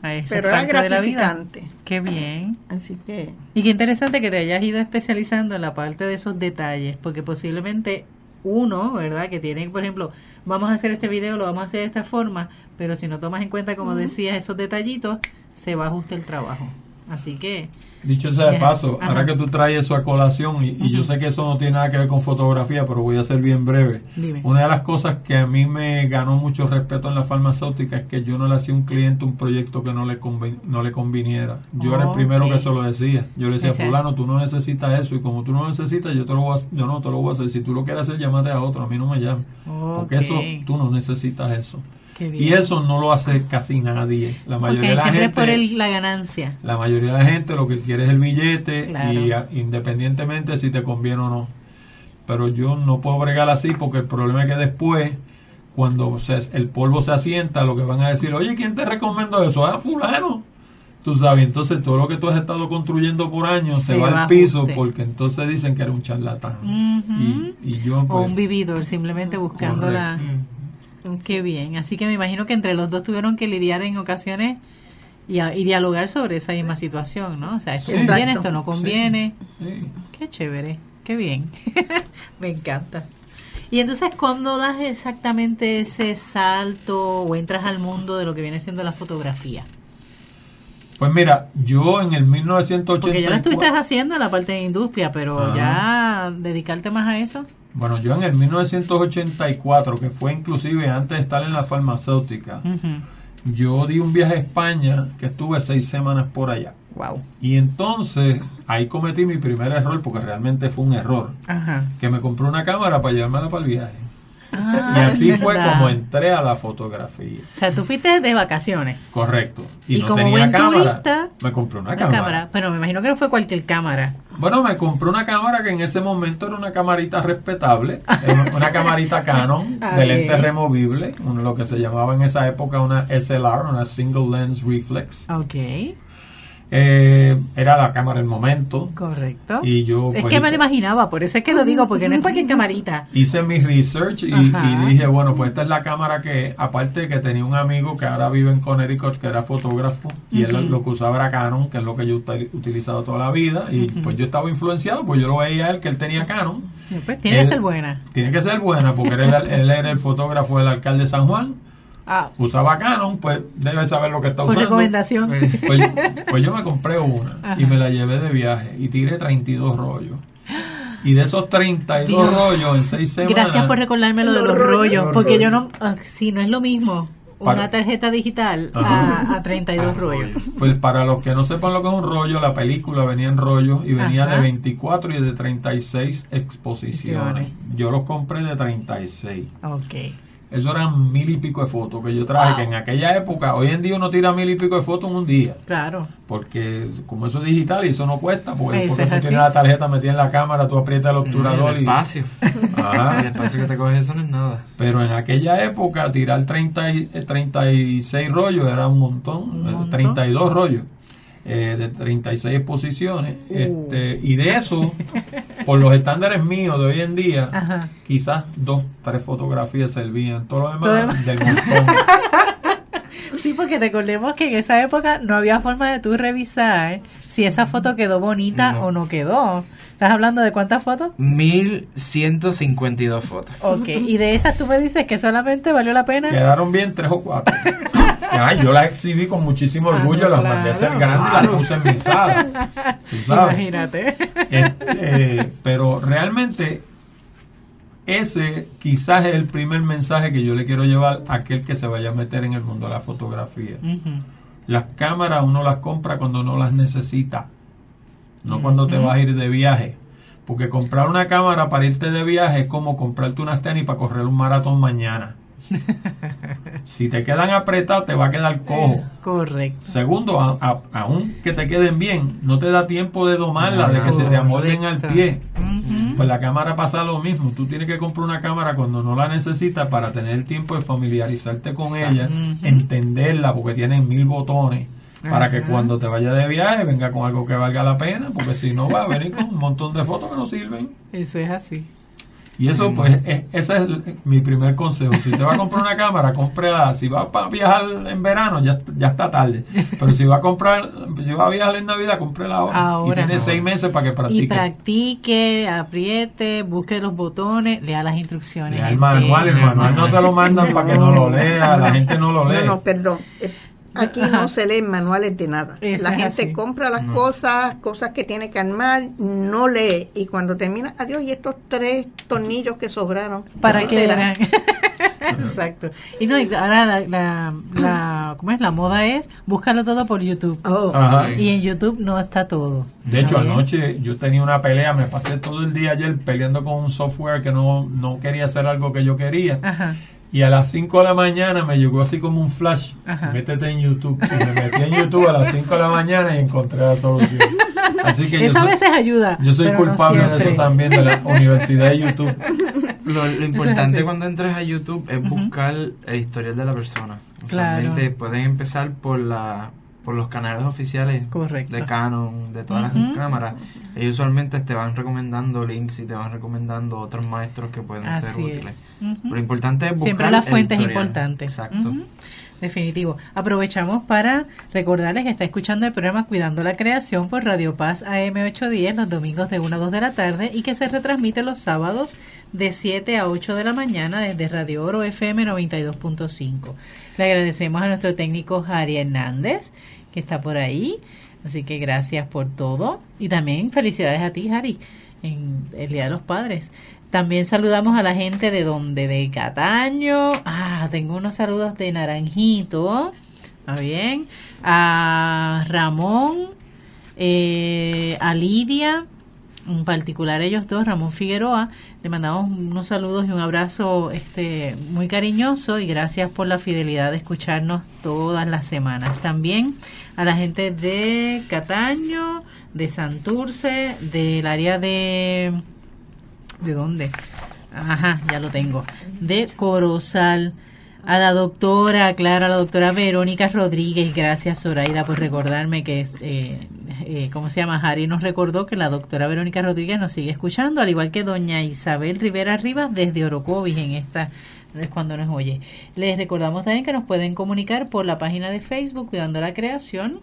[SPEAKER 4] Pero era gratificante.
[SPEAKER 2] Qué bien.
[SPEAKER 4] Así que.
[SPEAKER 2] Y qué interesante que te hayas ido especializando en la parte de esos detalles, porque posiblemente uno, ¿verdad? Que tiene, por ejemplo, vamos a hacer este video, lo vamos a hacer de esta forma, pero si no tomas en cuenta, como decías, esos detallitos, se va a ajustar el trabajo. Así que
[SPEAKER 3] Dicho sea de paso, ahora que tú traes eso a colación, y, yo sé que eso no tiene nada que ver con fotografía, pero voy a ser bien breve. Una de las cosas que a mí me ganó mucho respeto en la farmacéutica es que yo no le hacía a un cliente un proyecto que no le, no le conviniera. Yo era el primero que se lo decía. Yo le decía, fulano, tú no necesitas eso, y como tú no necesitas, yo, te lo voy a, yo no te lo voy a hacer. Si tú lo quieres hacer, llámate a otro, a mí no me llames. Porque eso, tú no necesitas eso. Y eso no lo hace casi nadie. La mayoría de la gente.
[SPEAKER 2] por la ganancia.
[SPEAKER 3] La mayoría de la gente lo que quiere es el billete y independientemente si te conviene o no. Pero yo no puedo bregar así porque el problema es que después, cuando el polvo se asienta, lo que van a decir, oye, ¿quién te recomendó eso? Ah, fulano. Tú sabes, entonces todo lo que tú has estado construyendo por años se, va, al piso porque entonces dicen que eres un charlatán. y, yo,
[SPEAKER 2] o
[SPEAKER 3] pues,
[SPEAKER 2] un vividor, simplemente buscando la Qué bien. Así que me imagino que entre los dos tuvieron que lidiar en ocasiones y, dialogar sobre esa misma situación, ¿no? O sea, esto conviene, esto no conviene. Qué chévere, qué bien. me encanta. Y entonces, ¿cuándo das exactamente ese salto o entras al mundo de lo que viene siendo la fotografía?
[SPEAKER 3] Pues mira, yo en el 1980... Porque
[SPEAKER 2] ya lo estuviste haciendo en la parte de industria, pero ya dedicarte más a eso.
[SPEAKER 3] Bueno, yo en el 1984, que fue inclusive antes de estar en la farmacéutica, yo di un viaje a España que estuve seis semanas por allá.
[SPEAKER 2] Wow.
[SPEAKER 3] Y entonces ahí cometí mi primer error, porque realmente fue un error, que me compré una cámara para llevármela para el viaje. Ah, y así fue como entré a la fotografía.
[SPEAKER 2] O sea, tú fuiste de vacaciones.
[SPEAKER 3] Correcto. Y, no tenía cámara. me compré una, cámara.
[SPEAKER 2] Pero me imagino que no fue cualquier cámara.
[SPEAKER 3] Bueno, me compré una cámara que en ese momento era una camarita respetable, una camarita Canon de lente removible, lo que se llamaba en esa época una SLR, una Single Lens Reflex.
[SPEAKER 2] Ok.
[SPEAKER 3] Eh, era la cámara del momento.
[SPEAKER 2] Correcto.
[SPEAKER 3] Y yo,
[SPEAKER 2] es pues, que me lo imaginaba, por eso es que lo digo, porque no es cualquier camarita.
[SPEAKER 3] Hice mi research y, dije, bueno, pues esta es la cámara que, aparte de que tenía un amigo que ahora vive en Connecticut, que era fotógrafo, y él lo que usaba era Canon, que es lo que yo he utilizado toda la vida, y pues yo estaba influenciado, pues yo lo veía a él, que él tenía Canon.
[SPEAKER 2] Pues tiene que ser buena.
[SPEAKER 3] Tiene que ser buena, porque él, él era el fotógrafo del alcalde de San Juan Ah. Usaba Canon, pues debe saber lo que está usando.
[SPEAKER 2] recomendación.
[SPEAKER 3] Pues, pues, pues, yo me compré una y me la llevé de viaje y tiré 32 rollos. Y de esos 32 rollos en 6 semanas.
[SPEAKER 2] Gracias por recordarme lo de los, rollos, porque yo no. Ah, sí, no es lo mismo una tarjeta digital a, 32 ah, rollos.
[SPEAKER 3] Pues para los que no sepan lo que es un rollo, la película venía en rollos y venía de 24 y de 36 exposiciones. Yo los compré de 36.
[SPEAKER 2] Ok.
[SPEAKER 3] Eso eran mil y pico de fotos que yo traje, que en aquella época, hoy en día uno tira mil y pico de fotos en un día.
[SPEAKER 2] Claro.
[SPEAKER 3] Porque como eso es digital y eso no cuesta, porque, porque tú tienes la tarjeta metida en la cámara, tú aprietas el obturador
[SPEAKER 5] y... El espacio.
[SPEAKER 3] Ajá.
[SPEAKER 5] El espacio que te coges eso no es nada.
[SPEAKER 3] Pero en aquella época tirar 30 y, 36 eh, rollos era un montón, un montón. 32 rollos eh, de 36 exposiciones. Uh. Este, y de eso, por los estándares míos de hoy en día, quizás dos, tres fotografías servían. Todo lo demás del montón.
[SPEAKER 2] Sí, porque recordemos que en esa época no había forma de tú revisar si esa foto quedó bonita o no quedó. ¿Estás hablando de cuántas fotos?
[SPEAKER 5] 1152 fotos.
[SPEAKER 2] Ok, y de esas tú me dices que solamente valió la pena.
[SPEAKER 3] Quedaron bien tres o cuatro. yo las exhibí con muchísimo ah, orgullo, las mandé a hacer grandes y las puse en mi sala.
[SPEAKER 2] Imagínate.
[SPEAKER 3] Este, pero realmente ese quizás es el primer mensaje que yo le quiero llevar a aquel que se vaya a meter en el mundo de la fotografía. Las cámaras uno las compra cuando no las necesita no cuando te vas a ir de viaje. Porque comprar una cámara para irte de viaje es como comprarte unas tenis para correr un maratón mañana. si te quedan apretados, te va a quedar cojo.
[SPEAKER 2] Correcto.
[SPEAKER 3] Segundo, aún que te queden bien, no te da tiempo de domarla, de que se te amolden al pie. Pues la cámara pasa lo mismo. Tú tienes que comprar una cámara cuando no la necesitas para tener el tiempo de familiarizarte con ella, entenderla, porque tienen mil botones para que cuando te vaya de viaje venga con algo que valga la pena, porque si no va a venir con un montón de fotos que no sirven.
[SPEAKER 2] Eso es así.
[SPEAKER 3] Y eso, pues, ese es mi primer consejo. Si te va a comprar una cámara, cómprela. Si va a viajar en verano, ya, ya está tarde. Pero si va a comprar, si va a viajar en Navidad, cómprela ahora. y tiene seis meses para que practique.
[SPEAKER 2] Y practique, apriete, busque los botones, lea las instrucciones.
[SPEAKER 3] Lea el manual, el manual no se lo mandan para que no lo lea, la gente no lo lee.
[SPEAKER 4] No, no, perdón. Aquí no se leen manuales de nada. la gente compra las cosas, cosas que tiene que armar, no lee. Y cuando termina, adiós, y estos tres tornillos que sobraron.
[SPEAKER 2] ¿Para qué eran? Exacto. Y no, ahora la, la, ¿cómo es? La moda es búscalo todo por YouTube. Oh. Y en YouTube no está todo.
[SPEAKER 3] De hecho, anoche yo tenía una pelea, me pasé todo el día ayer peleando con un software que no, no quería hacer algo que yo quería. Ajá y a las 5 de la mañana me llegó así como un flash. Métete en YouTube. Y me metí en YouTube a las 5 de la mañana y encontré la solución.
[SPEAKER 2] Así que eso a veces ayuda.
[SPEAKER 3] Yo soy culpable de eso también, de la Universidad de YouTube.
[SPEAKER 5] Lo, importante cuando entres a YouTube es buscar el historial de la persona. Usualmente pueden empezar por la por los canales oficiales de Canon, de todas las cámaras, ellos usualmente te van recomendando links y te van recomendando otros maestros que pueden ser útiles. Lo importante es buscar
[SPEAKER 2] Siempre las fuentes importantes. Exacto. Definitivo. Aprovechamos para recordarles que está escuchando el programa Cuidando la Creación por Radio Paz AM810 los domingos de 1 a 2 de la tarde y que se retransmite los sábados de 7 a 8 de la mañana desde Radio Oro FM 92.5. Le agradecemos a nuestro técnico Jari Hernández que está por ahí. Así que gracias por todo. Y también felicidades a ti, Harry, en el Día de los Padres. También saludamos a la gente de donde, de Cataño. Ah, tengo unos saludos de Naranjito. ¿Está bien? A Ramón, eh, a Lidia, en particular ellos dos, Ramón Figueroa, le mandamos unos saludos y un abrazo este muy cariñoso y gracias por la fidelidad de escucharnos todas las semanas. También a la gente de Cataño, de Santurce, del área de ¿de dónde? Ajá, ya lo tengo. De Corozal a la doctora, claro, a la doctora Verónica Rodríguez, gracias Zoraida por recordarme que es, eh, eh, ¿cómo se llama? Harry nos recordó que la doctora Verónica Rodríguez nos sigue escuchando, al igual que doña Isabel Rivera Rivas desde Orocovis en esta es cuando nos oye. Les recordamos también que nos pueden comunicar por la página de Facebook Cuidando la Creación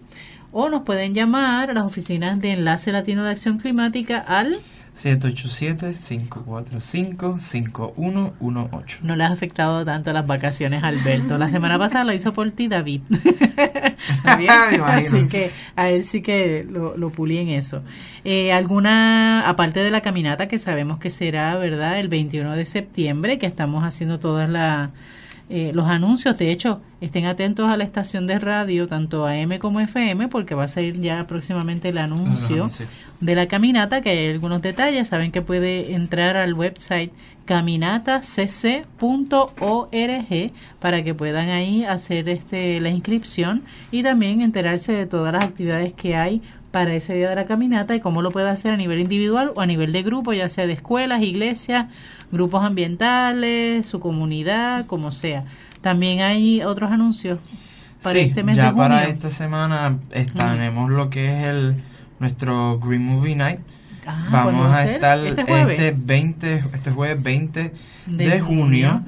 [SPEAKER 2] o nos pueden llamar a las oficinas de Enlace Latino de Acción Climática al
[SPEAKER 5] 787-545-5118.
[SPEAKER 2] No le has afectado tanto las vacaciones, Alberto. La semana pasada lo hizo por ti, David. Así que a él sí que lo, lo pulí en eso. Eh, ¿Alguna, aparte de la caminata que sabemos que será, ¿verdad? El 21 de septiembre, que estamos haciendo todas las eh, los anuncios. De hecho, estén atentos a la estación de radio, tanto AM como FM, porque va a salir ya próximamente el anuncio de la caminata, que hay algunos detalles. Saben que puede entrar al website caminatacc.org para que puedan ahí hacer este la inscripción y también enterarse de todas las actividades que hay para ese día de la caminata y cómo lo puede hacer a nivel individual o a nivel de grupo, ya sea de escuelas, iglesias, grupos ambientales, su comunidad, como sea. También hay otros anuncios
[SPEAKER 5] para este mes ya para esta semana tenemos lo que es el nuestro Green Movie Night. Ah, Vamos a estar este, este 20, este jueves 20 de, junio,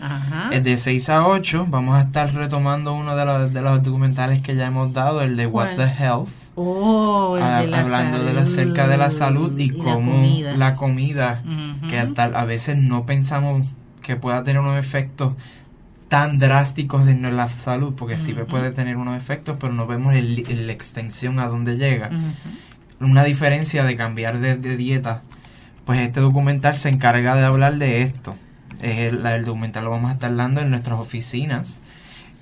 [SPEAKER 5] es de 6 a 8. Vamos a estar retomando uno de los, de los documentales que ya hemos dado, el de What the Health.
[SPEAKER 2] Oh,
[SPEAKER 5] hablando de acerca de la salud y, cómo la comida, que a veces no pensamos que pueda tener unos efectos tan drásticos en la salud, porque sí puede tener unos efectos, pero no vemos la extensión a dónde llega. Una diferencia de cambiar de, dieta, pues este documental se encarga de hablar de esto. el, el documental lo vamos a estar dando en nuestras oficinas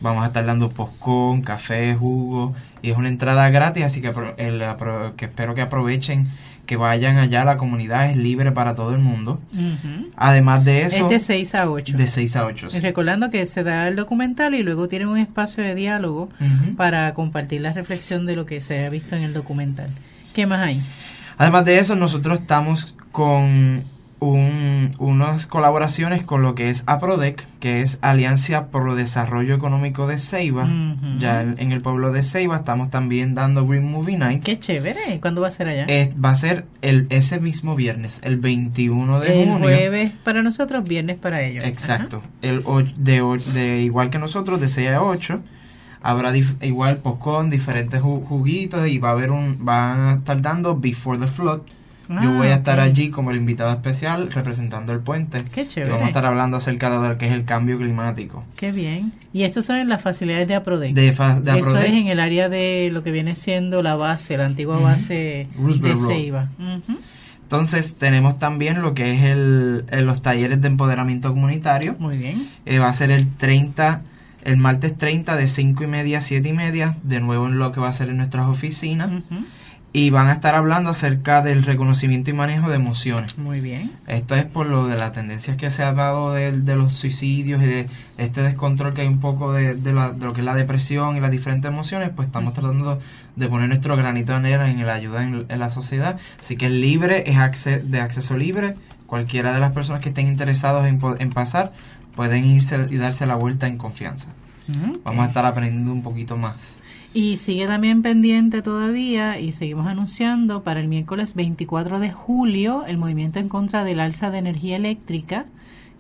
[SPEAKER 5] Vamos a estar dando postcón, café, jugo y es una entrada gratis, así que, el, que espero que aprovechen, que vayan allá, la comunidad es libre para todo el mundo. Además de eso...
[SPEAKER 2] Es de 6 a 8.
[SPEAKER 5] De 6 a 8.
[SPEAKER 2] Y recordando que se da el documental y luego tienen un espacio de diálogo para compartir la reflexión de lo que se ha visto en el documental. ¿Qué más hay?
[SPEAKER 5] Además de eso, nosotros estamos con un, unas colaboraciones con lo que es APRODEC, que es Alianza Pro Desarrollo Económico de Ceiba. Ya en, el pueblo de Ceiba estamos también dando Green Movie Nights.
[SPEAKER 2] Qué chévere. ¿Cuándo va a ser allá?
[SPEAKER 5] Eh, va a ser el, ese mismo viernes, el 21 de junio.
[SPEAKER 2] El jueves para nosotros, viernes para ellos.
[SPEAKER 5] Exacto. El de, de igual que nosotros, de 6 a 8 habrá igual con diferentes juguitos y va a haber un van a estar dando Before the Flood Yo voy a ah, estar allí como el invitado especial representando el puente.
[SPEAKER 2] Qué chévere.
[SPEAKER 5] Y vamos a estar hablando acerca de lo que es el cambio climático.
[SPEAKER 2] Qué bien. Y esto son en las facilidades de APRODEC.
[SPEAKER 5] De,
[SPEAKER 2] Eso es en el área de lo que viene siendo la base, la antigua base de Ceiba.
[SPEAKER 5] Entonces tenemos también lo que es el, los talleres de empoderamiento comunitario.
[SPEAKER 2] Muy bien.
[SPEAKER 5] Eh, va a ser el 30, el martes 30 de 5 y media a 7 y media, de nuevo en lo que va a ser en nuestras oficinas y van a estar hablando acerca del reconocimiento y manejo de emociones.
[SPEAKER 2] Muy bien.
[SPEAKER 5] Esto es por lo de las tendencias que se ha dado de, los suicidios y de este descontrol que hay un poco de, lo que es la depresión y las diferentes emociones, pues estamos tratando de poner nuestro granito de arena en la ayuda en, la sociedad. Así que es libre, es de acceso libre. Cualquiera de las personas que estén interesados en, en pasar pueden irse y darse la vuelta en confianza. Vamos a estar aprendiendo un poquito más.
[SPEAKER 2] Y sigue también pendiente todavía y seguimos anunciando para el miércoles 24 de julio el movimiento en contra del alza de energía eléctrica,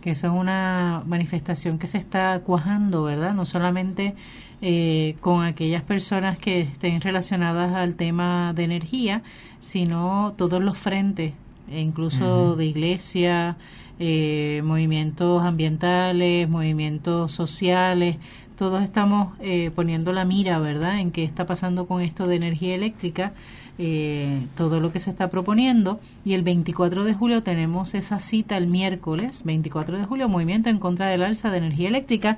[SPEAKER 2] que es una manifestación que se está cuajando, ¿verdad? No solamente eh, con aquellas personas que estén relacionadas al tema de energía, sino todos los frentes, e incluso de iglesia, eh, movimientos ambientales, movimientos sociales, todos estamos eh, poniendo la mira, ¿verdad?, en qué está pasando con esto de energía eléctrica, eh, todo lo que se está proponiendo. Y el 24 de julio tenemos esa cita el miércoles, 24 de julio, movimiento en contra del alza de energía eléctrica.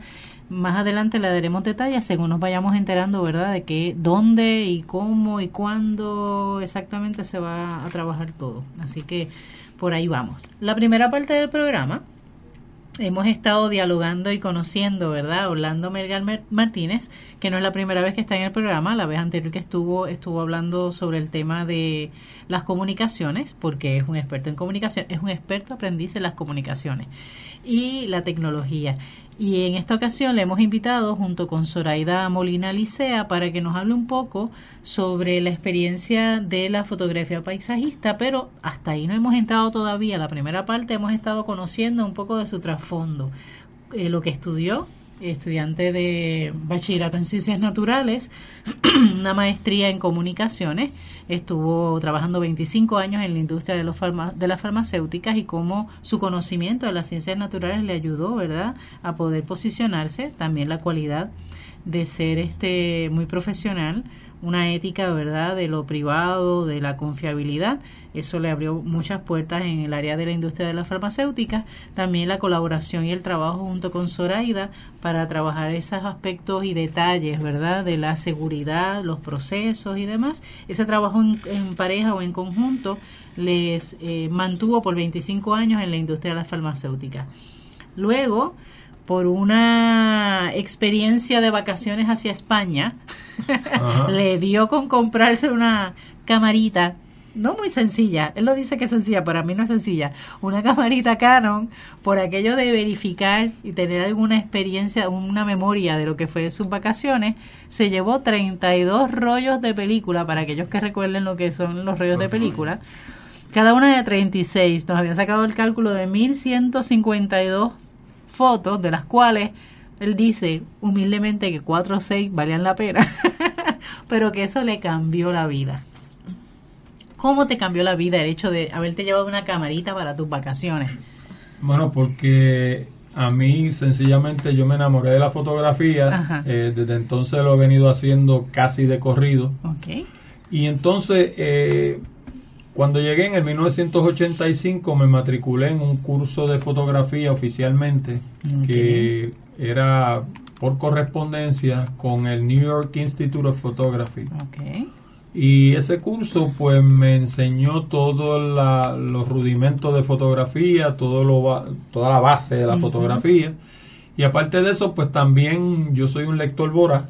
[SPEAKER 2] Más adelante le daremos detalles según nos vayamos enterando, ¿verdad?, de qué, dónde y cómo y cuándo exactamente se va a trabajar todo. Así que por ahí vamos. La primera parte del programa hemos estado dialogando y conociendo, ¿verdad? Orlando Mergal Martínez, que no es la primera vez que está en el programa, la vez anterior que estuvo, estuvo hablando sobre el tema de las comunicaciones, porque es un experto en comunicación, es un experto aprendiz en las comunicaciones y la tecnología. Y en esta ocasión le hemos invitado junto con Zoraida Molina Licea para que nos hable un poco sobre la experiencia de la fotografía paisajista, pero hasta ahí no hemos entrado todavía. La primera parte hemos estado conociendo un poco de su trasfondo, eh, lo que estudió, estudiante de bachillerato en ciencias naturales, una maestría en comunicaciones, estuvo trabajando 25 años en la industria de, los de las farmacéuticas y cómo su conocimiento de las ciencias naturales le ayudó, ¿verdad?, a poder posicionarse, también la cualidad de ser este muy profesional, una ética, ¿verdad?, de lo privado, de la confiabilidad. Eso le abrió muchas puertas en el área de la industria de la farmacéutica. También la colaboración y el trabajo junto con Zoraida para trabajar esos aspectos y detalles, ¿verdad?, de la seguridad, los procesos y demás. Ese trabajo en, pareja o en conjunto les eh, mantuvo por 25 años en la industria de la farmacéutica. Luego, por una experiencia de vacaciones hacia España, le dio con comprarse una camarita, no muy sencilla, él lo dice que es sencilla, para mí no es sencilla, una camarita Canon, por aquello de verificar y tener alguna experiencia, una memoria de lo que fue sus vacaciones, se llevó 32 rollos de película, para aquellos que recuerden lo que son los rollos de película, cada una de 36, nos habían sacado el cálculo de 1152 fotos, de las cuales él dice humildemente que cuatro o seis valían la pena, pero que eso le cambió la vida. ¿Cómo te cambió la vida el hecho de haberte llevado una camarita para tus vacaciones?
[SPEAKER 3] Bueno, porque a mí sencillamente yo me enamoré de la fotografía, eh, desde entonces lo he venido haciendo casi de corrido.
[SPEAKER 2] Okay.
[SPEAKER 3] Y entonces eh, cuando llegué en el 1985 me matriculé en un curso de fotografía oficialmente que era por correspondencia con el New York Institute of Photography. Y ese curso pues me enseñó todos los rudimentos de fotografía, todo lo, toda la base de la fotografía. Y aparte de eso pues también yo soy un lector voraz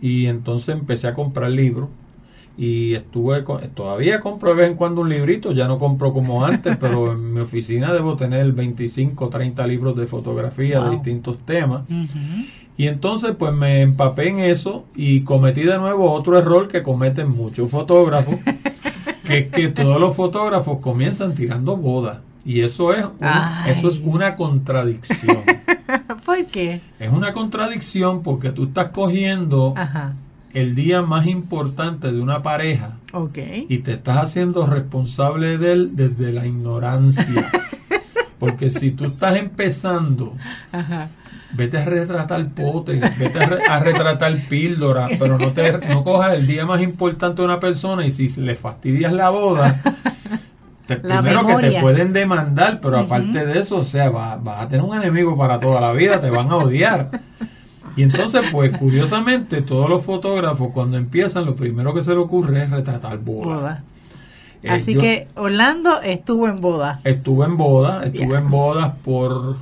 [SPEAKER 3] y entonces empecé a comprar libros y estuve todavía compro de vez en cuando un librito, ya no compro como antes, pero en mi oficina debo tener 25, 30 libros de fotografía de distintos temas. Y entonces pues me empapé en eso y cometí de nuevo otro error que cometen muchos fotógrafos, que es que todos los fotógrafos comienzan tirando bodas. Y eso es, eso es una contradicción.
[SPEAKER 2] ¿Por qué?
[SPEAKER 3] Es una contradicción porque tú estás cogiendo el día más importante de una pareja Okay. Y te estás haciendo responsable de él desde la ignorancia. Porque si tú estás empezando, vete a retratar pote, vete a, retratar píldora, pero no te no cojas el día más importante de una persona y si le fastidias la boda, primero que te pueden demandar, pero aparte de eso, o sea, vas, a tener un enemigo para toda la vida, te van a odiar. Y entonces, pues curiosamente, todos los fotógrafos cuando empiezan, lo primero que se le ocurre es retratar boda.
[SPEAKER 2] Eh, Así que Orlando estuvo en boda.
[SPEAKER 3] Estuve en boda, estuve en bodas por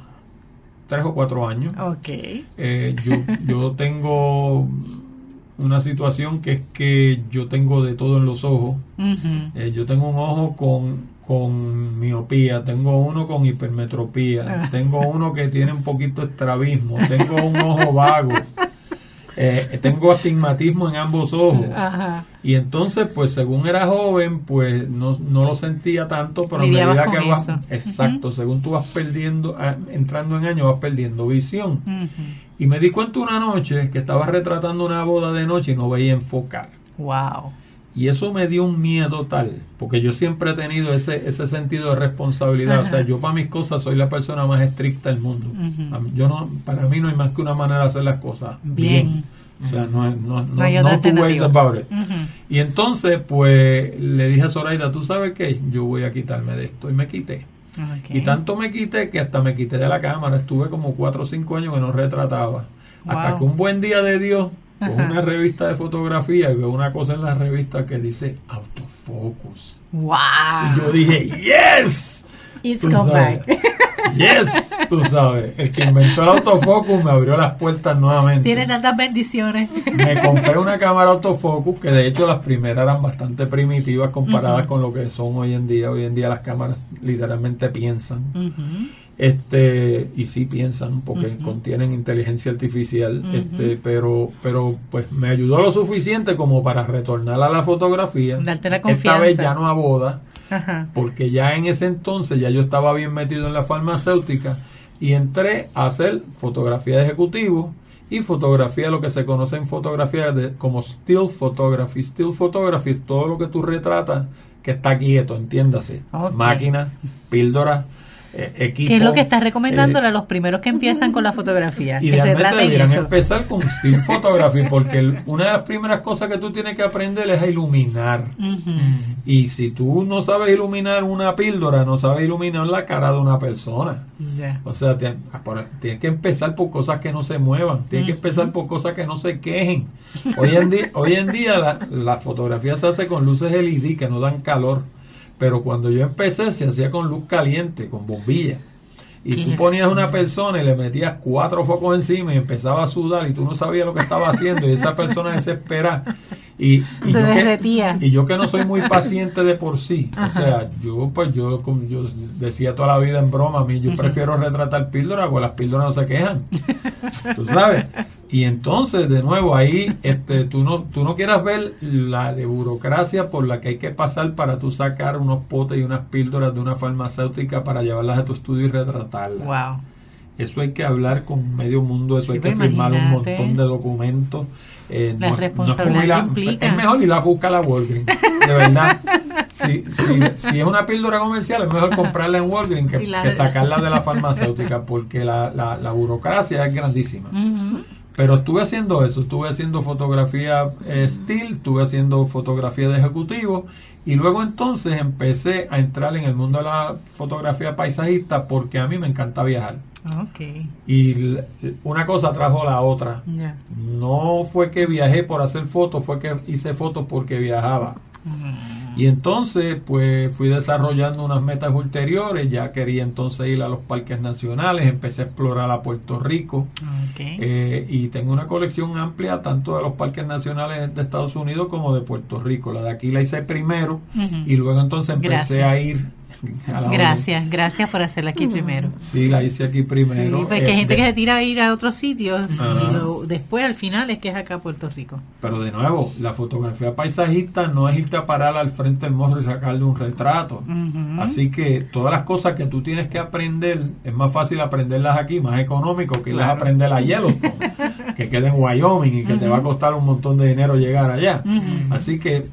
[SPEAKER 3] tres o cuatro años.
[SPEAKER 2] Ok.
[SPEAKER 3] Eh, yo, yo tengo una situación que es que yo tengo de todo en los ojos. Eh, yo tengo un ojo con, con miopía, tengo uno con hipermetropía, ah. tengo uno que tiene un poquito de estrabismo, tengo un ojo vago. Eh, tengo astigmatismo en ambos ojos. Y entonces, pues según era joven, pues no, lo sentía tanto, pero a medida que vas, exacto, según tú vas perdiendo, ah, entrando en años, vas perdiendo visión. Y me di cuenta una noche que estaba retratando una boda de noche y no veía enfocar.
[SPEAKER 2] Wow.
[SPEAKER 3] Y eso me dio un miedo tal, porque yo siempre he tenido ese, ese sentido de responsabilidad. O sea, yo para mis cosas soy la persona más estricta del mundo. yo no, para mí no hay más que una manera de hacer las cosas bien. O sea, no, no, no, no, two ways about it. Y entonces, pues, le dije a Zoraida, ¿tú sabes qué? Yo voy a quitarme de esto. Y me quité. Y tanto me quité que hasta me quité de la cámara. Estuve como cuatro o cinco años que no retrataba. Hasta que un buen día de Dios con una revista de fotografía y veo una cosa en la revista que dice autofocus.
[SPEAKER 2] ¡Wow!
[SPEAKER 3] Y yo dije, ¡Yes!
[SPEAKER 2] It's come back.
[SPEAKER 3] Yes, tú sabes. El que inventó el autofocus me abrió las puertas nuevamente.
[SPEAKER 2] Tiene tantas bendiciones.
[SPEAKER 3] Me compré una cámara autofocus que de hecho las primeras eran bastante primitivas comparadas con lo que son hoy en día. Hoy en día las cámaras literalmente piensan. Este, y sí piensan porque contienen inteligencia artificial, este, pero, pero pues me ayudó lo suficiente como para retornar a la fotografía.
[SPEAKER 2] Darte la confianza.
[SPEAKER 3] Esta vez ya no a boda, porque ya en ese entonces ya yo estaba bien metido en la farmacéutica y entré a hacer fotografía de ejecutivo y fotografía, lo que se conoce en fotografía de, como still photography. Still photography todo lo que tú retratas que está quieto, entiéndase. Máquina, píldora, eh,
[SPEAKER 2] ¿Qué es lo que estás recomendando a los primeros que empiezan con la fotografía?
[SPEAKER 3] Idealmente deberían empezar con still photography porque una de las primeras cosas que tú tienes que aprender es a iluminar. Y si tú no sabes iluminar una píldora, no sabes iluminar la cara de una persona. O sea, tienes que empezar por cosas que no se muevan, tienes que empezar por cosas que no se quejen. Hoy en día, hoy en día la, la fotografía se hace con luces LED que no dan calor. Pero cuando yo empecé se hacía con luz caliente, con bombilla. Y tú ponías una persona y le metías cuatro focos encima y empezaba a sudar y tú no sabías lo que estaba haciendo y esa persona desespera y,
[SPEAKER 2] se derretía.
[SPEAKER 3] y yo que no soy muy paciente de por sí, o sea, yo pues yo, yo decía toda la vida en broma, a mí yo prefiero retratar píldoras porque las píldoras no se quejan. Tú sabes. Y entonces, de nuevo, ahí este, tú, no, tú no quieras ver la de burocracia por la que hay que pasar para tú sacar unos potes y unas píldoras de una farmacéutica para llevarlas a tu estudio y retratarlas.
[SPEAKER 2] Wow.
[SPEAKER 3] Eso hay que hablar con medio mundo, eso hay que firmar un montón de documentos.
[SPEAKER 2] Eh, la responsabilidad implica.
[SPEAKER 3] Es mejor ir a buscar a Walgreens, de verdad. si, si, si, es una píldora comercial, es mejor comprarla en Walgreens que, sacarla de la farmacéutica, porque la, la, la burocracia es grandísima. Pero estuve haciendo eso, estuve haciendo fotografía eh, still, estuve haciendo fotografía de ejecutivo y luego entonces empecé a entrar en el mundo de la fotografía paisajista porque a mí me encanta viajar.
[SPEAKER 2] Okay.
[SPEAKER 3] Y una cosa trajo la otra. No fue que viajé por hacer fotos, fue que hice fotos porque viajaba. Y entonces, pues fui desarrollando unas metas ulteriores, ya quería entonces ir a los parques nacionales, empecé a explorar a Puerto Rico eh, y tengo una colección amplia tanto de los parques nacionales de Estados Unidos como de Puerto Rico. La de aquí la hice primero y luego entonces empecé a ir
[SPEAKER 2] Gracias, gracias por hacerla aquí primero.
[SPEAKER 3] Sí, la hice aquí primero.
[SPEAKER 2] Sí, porque hay gente que se tira a ir a otros sitios y después al final es que es acá a Puerto Rico.
[SPEAKER 3] Pero de nuevo, la fotografía paisajista no es irte a parar al frente del morro y sacarle un retrato. Así que todas las cosas que tú tienes que aprender, es más fácil aprenderlas aquí, más económico que irlas a aprender a Yellowstone, que queda en Wyoming y que te va a costar un montón de dinero llegar allá. Así que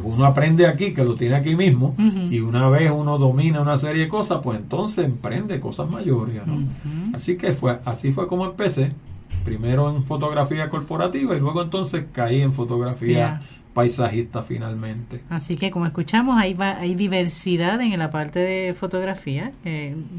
[SPEAKER 3] pues uno aprende aquí, que lo tiene aquí mismo, y una vez uno domina una serie de cosas, pues entonces emprende cosas mayores, ¿no? Así que fue, así fue como empecé, primero en fotografía corporativa y luego entonces caí en fotografía paisajista finalmente.
[SPEAKER 2] Así que como escuchamos, hay, hay diversidad en la parte de fotografía,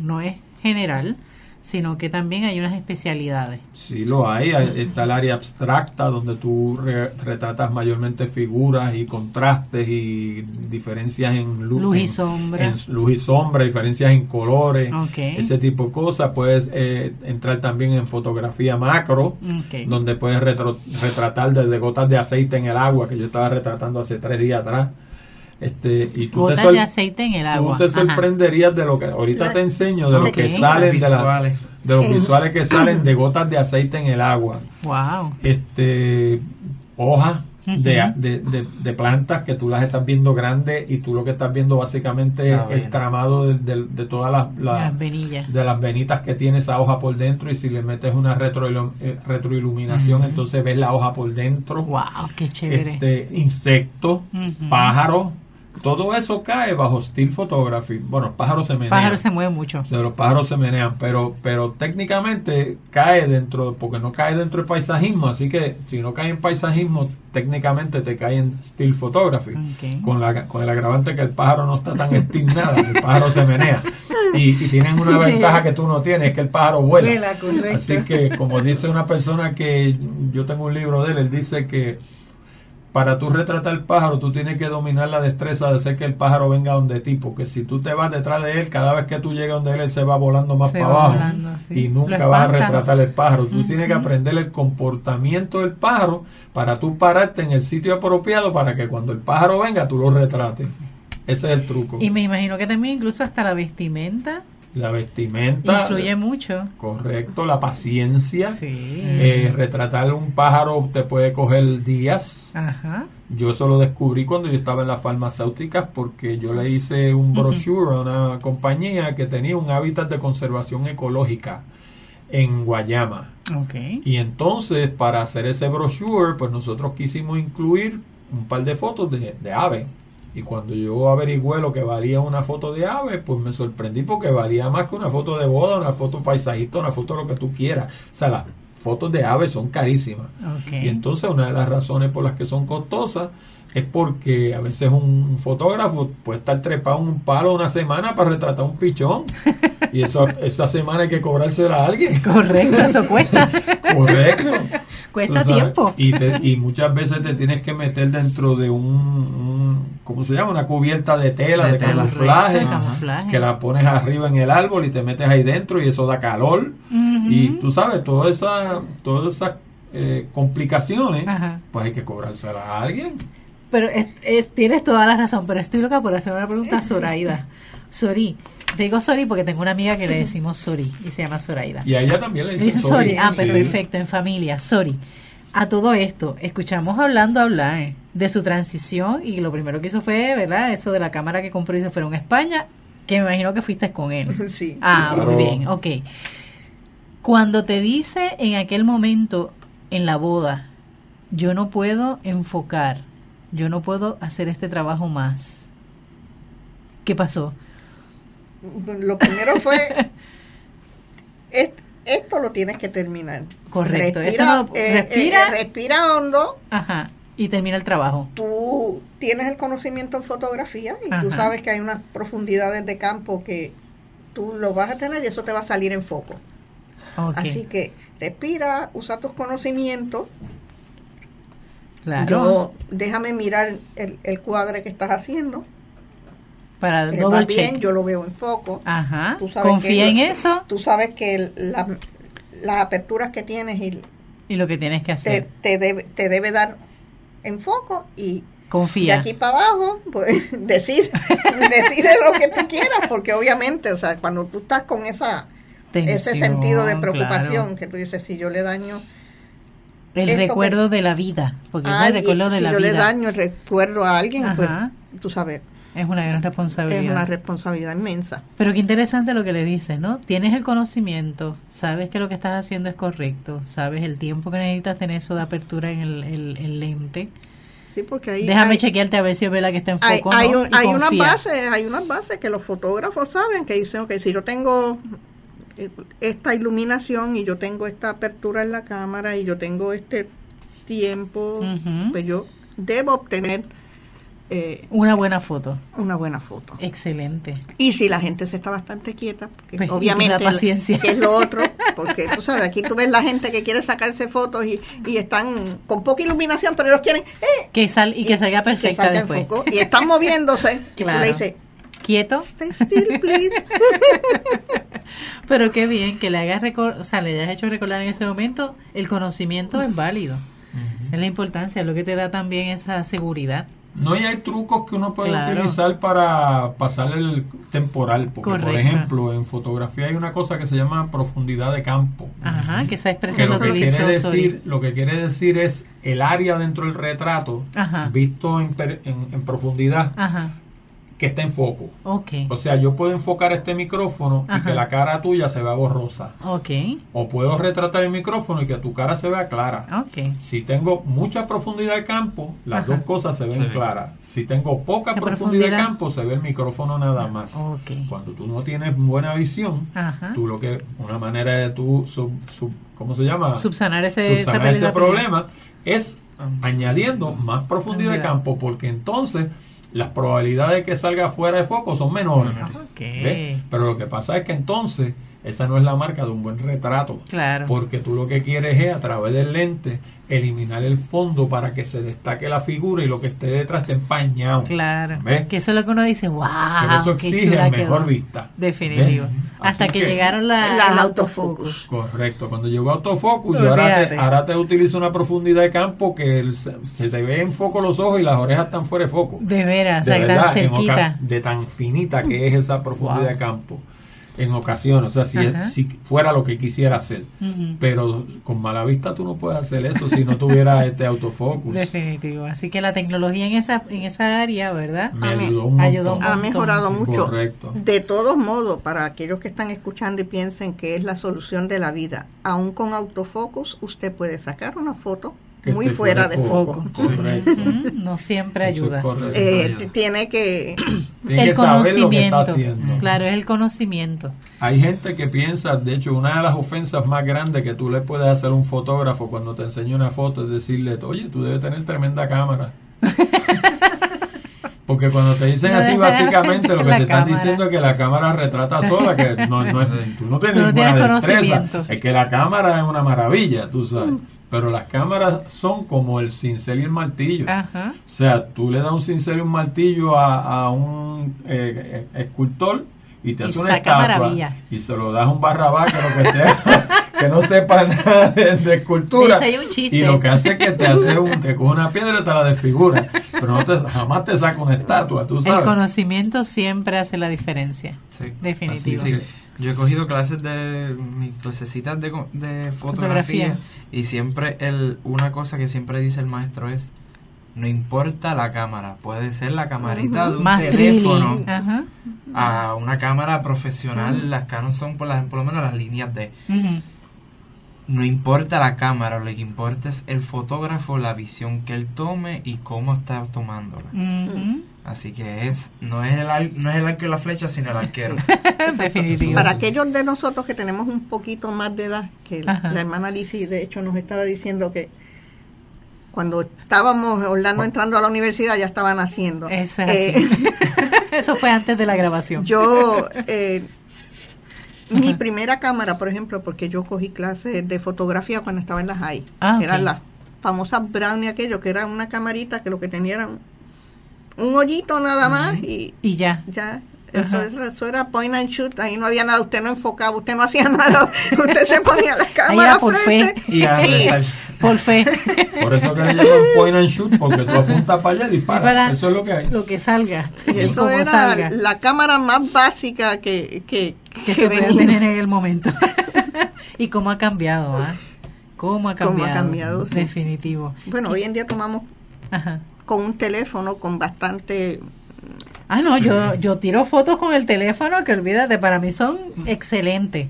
[SPEAKER 2] no es general, sino que también hay unas especialidades.
[SPEAKER 3] Sí, lo hay. Está el área abstracta, donde tú retratas mayormente figuras y contrastes y diferencias en
[SPEAKER 2] luz, y sombra.
[SPEAKER 3] En luz y sombra, diferencias en colores, ese tipo de cosas. Puedes eh, entrar también en fotografía macro, donde puedes retratar desde gotas de aceite en el agua, que yo estaba retratando hace tres días atrás este, y tú
[SPEAKER 2] te de aceite en el agua.
[SPEAKER 3] Tú te sorprenderías de lo que ahorita te enseño de lo que salen de, de los visuales que salen de gotas de aceite en el agua.
[SPEAKER 2] Wow.
[SPEAKER 3] Este hojas de, de, plantas que tú las estás viendo grandes y tú lo que estás viendo básicamente es el tramado de, todas las, las, de las venitas que tiene esa hoja por dentro y si le metes una retro, eh, retroiluminación entonces ves la hoja por dentro.
[SPEAKER 2] Wow, qué chévere.
[SPEAKER 3] Este, insectos, pájaros, todo eso cae bajo still photography. Bueno, los pájaros se menean.
[SPEAKER 2] Pájaros se mueven mucho.
[SPEAKER 3] los pájaros se menean, pero, pero técnicamente cae dentro, porque no cae dentro del paisajismo, así que si no cae en paisajismo, técnicamente te cae en still photography. Con, la, con el agravante que el pájaro no está tan still nada, el pájaro se menea. Y, y tienen una ventaja que tú no tienes, es que el pájaro vuela. vuela así que, como dice una persona que yo tengo un libro de él, él dice que para tú retratar el pájaro, tú tienes que dominar la destreza de hacer que el pájaro venga donde ti, porque si tú te vas detrás de él, cada vez que tú llegas donde él, él se va volando más para abajo y nunca vas a retratar el pájaro. Tú tienes que aprender el comportamiento del pájaro para tú pararte en el sitio apropiado para que cuando el pájaro venga tú lo retrates. Ese es el truco.
[SPEAKER 2] Y me imagino que también incluso hasta la vestimenta
[SPEAKER 3] la vestimenta.
[SPEAKER 2] Influye mucho.
[SPEAKER 3] Correcto, la paciencia. Eh, retratar un pájaro te puede coger días. Ajá. Yo eso lo descubrí cuando yo estaba en las farmacéuticas porque yo le hice un brochure a una compañía que tenía un hábitat de conservación ecológica en Guayama.
[SPEAKER 2] Okay.
[SPEAKER 3] Y entonces, para hacer ese brochure, pues nosotros quisimos incluir un par de fotos de, de aves. Y cuando yo averigüé lo que valía una foto de ave, pues me sorprendí porque valía más que una foto de boda, una foto paisajista, una foto de lo que tú quieras. O sea, las fotos de aves son carísimas. Y entonces una de las razones por las que son costosas es porque a veces un fotógrafo puede estar trepado en un palo una semana para retratar un pichón. Y eso, esa semana hay que cobrársela a alguien.
[SPEAKER 2] Correcto, eso cuesta.
[SPEAKER 3] Correcto.
[SPEAKER 2] cuesta tiempo.
[SPEAKER 3] Y, y muchas veces te tienes que meter dentro de un, ¿cómo se llama? Una cubierta de tela, de, camuflaje, que la pones arriba en el árbol y te metes ahí dentro y eso da calor. Y tú sabes, todas esas todas esas eh, complicaciones, pues hay que cobrárselas a alguien.
[SPEAKER 2] Pero tienes toda la razón, pero estoy loca por hacer una pregunta a Zoraida. Sori, te digo Sori porque tengo una amiga que le decimos Sori y se llama Zoraida.
[SPEAKER 3] Y a ella también le dicen Sori.
[SPEAKER 2] Ah, perfecto, en familia, Sori. A todo esto, escuchamos hablando hablar de su transición y lo primero que hizo fue, ¿verdad? Eso de la cámara que compró y se fueron a España, que me imagino que fuiste con él.
[SPEAKER 4] Sí.
[SPEAKER 2] Ah, muy bien, ok. Cuando te dice en aquel momento en la boda, yo no puedo enfocar yo no puedo hacer este trabajo más. ¿Qué pasó?
[SPEAKER 4] Lo primero fue, esto lo tienes que terminar.
[SPEAKER 2] Correcto.
[SPEAKER 4] Respira, eh, eh, respira, hondo.
[SPEAKER 2] Ajá. Y termina el trabajo.
[SPEAKER 4] Tú tienes el conocimiento en fotografía y tú sabes que hay unas profundidades de campo que tú lo vas a tener y eso te va a salir en foco. Así que respira, usa tus conocimientos Claro. déjame mirar el, el cuadro que estás haciendo.
[SPEAKER 2] Para que va
[SPEAKER 4] bien, yo lo veo en foco.
[SPEAKER 2] Ajá. Confía en eso.
[SPEAKER 4] Tú sabes que las aperturas que tienes y,
[SPEAKER 2] y lo que tienes que hacer
[SPEAKER 4] te, debe, te debe dar en foco y
[SPEAKER 2] confía.
[SPEAKER 4] De aquí para abajo, pues decide, decide lo que tú quieras, porque obviamente, o sea, cuando tú estás con esa ese sentido de preocupación que tú dices, si yo le daño
[SPEAKER 2] el recuerdo de la vida, porque es el recuerdo de
[SPEAKER 4] si
[SPEAKER 2] la
[SPEAKER 4] yo
[SPEAKER 2] le
[SPEAKER 4] daño el recuerdo a alguien, pues tú sabes.
[SPEAKER 2] Es una gran responsabilidad.
[SPEAKER 4] Es una responsabilidad inmensa.
[SPEAKER 2] Pero qué interesante lo que le dices, ¿no? Tienes el conocimiento, sabes que lo que estás haciendo es correcto, sabes el tiempo que necesitas tener eso de apertura en el, el, lente,
[SPEAKER 4] Sí, porque ahí
[SPEAKER 2] Déjame chequearte a ver si es verdad que está en foco.
[SPEAKER 4] Hay, hay, unas bases, hay unas bases que los fotógrafos saben que dicen, ok, si yo tengo esta iluminación y yo tengo esta apertura en la cámara y yo tengo este tiempo, pues yo debo obtener
[SPEAKER 2] eh, una buena foto.
[SPEAKER 4] Una buena foto.
[SPEAKER 2] Excelente.
[SPEAKER 4] Y si la gente se está bastante quieta, pues, obviamente paciencia. que es lo otro, porque tú sabes, aquí tú ves la gente que quiere sacarse fotos y, y están con poca iluminación, pero ellos quieren eh,
[SPEAKER 2] que sal y que salga perfecta
[SPEAKER 4] después. y están moviéndose.
[SPEAKER 2] Claro. Y tú le dices, quieto.
[SPEAKER 4] Stay still, please.
[SPEAKER 2] pero qué bien que le hayas o sea, le hayas hecho recordar en ese momento el conocimiento es válido. Es la importancia, lo que te da también esa seguridad.
[SPEAKER 3] No, y hay trucos que uno puede utilizar para pasar el temporal. Porque, por ejemplo, en fotografía hay una cosa que se llama profundidad de campo.
[SPEAKER 2] Ajá, que esa expresión
[SPEAKER 3] lo que, quiere decir, lo que quiere decir es el área dentro del retrato, visto en, en, en profundidad, Ajá que está en foco.
[SPEAKER 2] Okay.
[SPEAKER 3] O sea, yo puedo enfocar este micrófono y que la cara tuya se vea borrosa.
[SPEAKER 2] Okay.
[SPEAKER 3] O puedo retratar el micrófono y que tu cara se vea clara.
[SPEAKER 2] Okay.
[SPEAKER 3] Si tengo mucha profundidad de campo, las dos cosas se ven claras. Si tengo poca profundidad, de campo, se ve el micrófono nada más. Cuando tú no tienes buena visión, tú lo que, una manera de tú, sub, ¿cómo se llama?
[SPEAKER 2] Subsanar ese,
[SPEAKER 3] ese problema es añadiendo más profundidad de campo, porque entonces las probabilidades de que salga fuera de foco son menores. Pero lo que pasa es que entonces esa no es la marca de un buen retrato.
[SPEAKER 2] Claro.
[SPEAKER 3] Porque tú lo que quieres es a través del lente eliminar el fondo para que se destaque la figura y lo que esté detrás esté empañado.
[SPEAKER 2] Claro. Que eso es lo que uno dice, wow.
[SPEAKER 3] Pero eso exige mejor vista.
[SPEAKER 2] Definitivo. Hasta que, llegaron las
[SPEAKER 4] la autofocus.
[SPEAKER 3] Correcto. Cuando llegó autofocus, yo ahora te, ahora te utilizo una profundidad de campo que se te ve en foco los ojos y las orejas están fuera de foco.
[SPEAKER 2] De veras, de, verdad, cerquita.
[SPEAKER 3] de tan finita que es esa profundidad de campo en ocasiones, o sea, si, si fuera lo que quisiera hacer. Pero con mala vista tú no puedes hacer eso si no tuvieras este autofocus.
[SPEAKER 2] Definitivo. Así que la tecnología en esa en esa área, ¿verdad?
[SPEAKER 3] Me ayudó,
[SPEAKER 4] Ha mejorado mucho. De todos modos, para aquellos que están escuchando y piensen que es la solución de la vida, aún con autofocus usted puede sacar una foto muy fuera, de foco.
[SPEAKER 2] no siempre ayuda.
[SPEAKER 4] Eh, tiene que...
[SPEAKER 2] el conocimiento. Claro, es el conocimiento.
[SPEAKER 3] Hay gente que piensa, de hecho, una de las ofensas más grandes que tú le puedes hacer a un fotógrafo cuando te enseña una foto es decirle, oye, tú debes tener tremenda cámara. Porque cuando te dicen así, básicamente lo que te están diciendo es que la cámara retrata sola, que no, no tú no tienes, ninguna destreza. Es que la cámara es una maravilla, tú sabes. Pero las cámaras son como el cincel y el martillo. O sea, tú le das un cincel y un martillo a, un eh, eh, escultor y te hace una estatua y se lo das a un barrabá que lo que sea que no sepa nada de, escultura. Y lo que hace es que te hace un te coge una piedra y te la desfigura. Pero no te, jamás te saca una estatua tú sabes.
[SPEAKER 2] el conocimiento siempre hace la diferencia. Sí, definitivo
[SPEAKER 5] yo he cogido clases de mis clasecitas de, de fotografía, y siempre el una cosa que siempre dice el maestro es no importa la cámara, puede ser la camarita de un teléfono a una cámara profesional, las Canon son por, por lo menos las líneas de no importa la cámara, lo que importa es el fotógrafo, la visión que él tome y cómo está tomándola. Así que es no es el no es el arco y la flecha, sino el arquero.
[SPEAKER 2] Definitivo.
[SPEAKER 4] Para aquellos de nosotros que tenemos un poquito más de edad, que la hermana Lizzie de hecho nos estaba diciendo que cuando estábamos Orlando entrando a la universidad ya estaban haciendo.
[SPEAKER 2] Eso, eh, Eso fue antes de la grabación.
[SPEAKER 4] Yo eh, mi primera cámara, por ejemplo, porque yo cogí clases de fotografía cuando estaba en la high, ah, eran las famosas Brownie aquello, que era una camarita que lo que tenía era un hoyito nada más y,
[SPEAKER 2] y ya.
[SPEAKER 4] Ya. Eso, era point and shoot, ahí no había nada, usted no enfocaba, usted no hacía nada, usted se ponía la cámara
[SPEAKER 2] por
[SPEAKER 4] frente
[SPEAKER 2] fe. Y, por fe.
[SPEAKER 3] Por eso que le llaman point and shoot, porque tú apuntas para allá y disparas. Eso es lo que hay.
[SPEAKER 2] Lo que salga.
[SPEAKER 4] eso era la cámara más básica que, que,
[SPEAKER 2] que, se puede tener en el momento. y cómo ha cambiado, ¿ah? ¿Cómo ha cambiado? ¿Cómo ha cambiado? Definitivo.
[SPEAKER 4] Bueno, hoy en día tomamos Ajá con un teléfono con bastante...
[SPEAKER 2] Ah, no, yo, yo tiro fotos con el teléfono que olvídate, para mí son excelentes.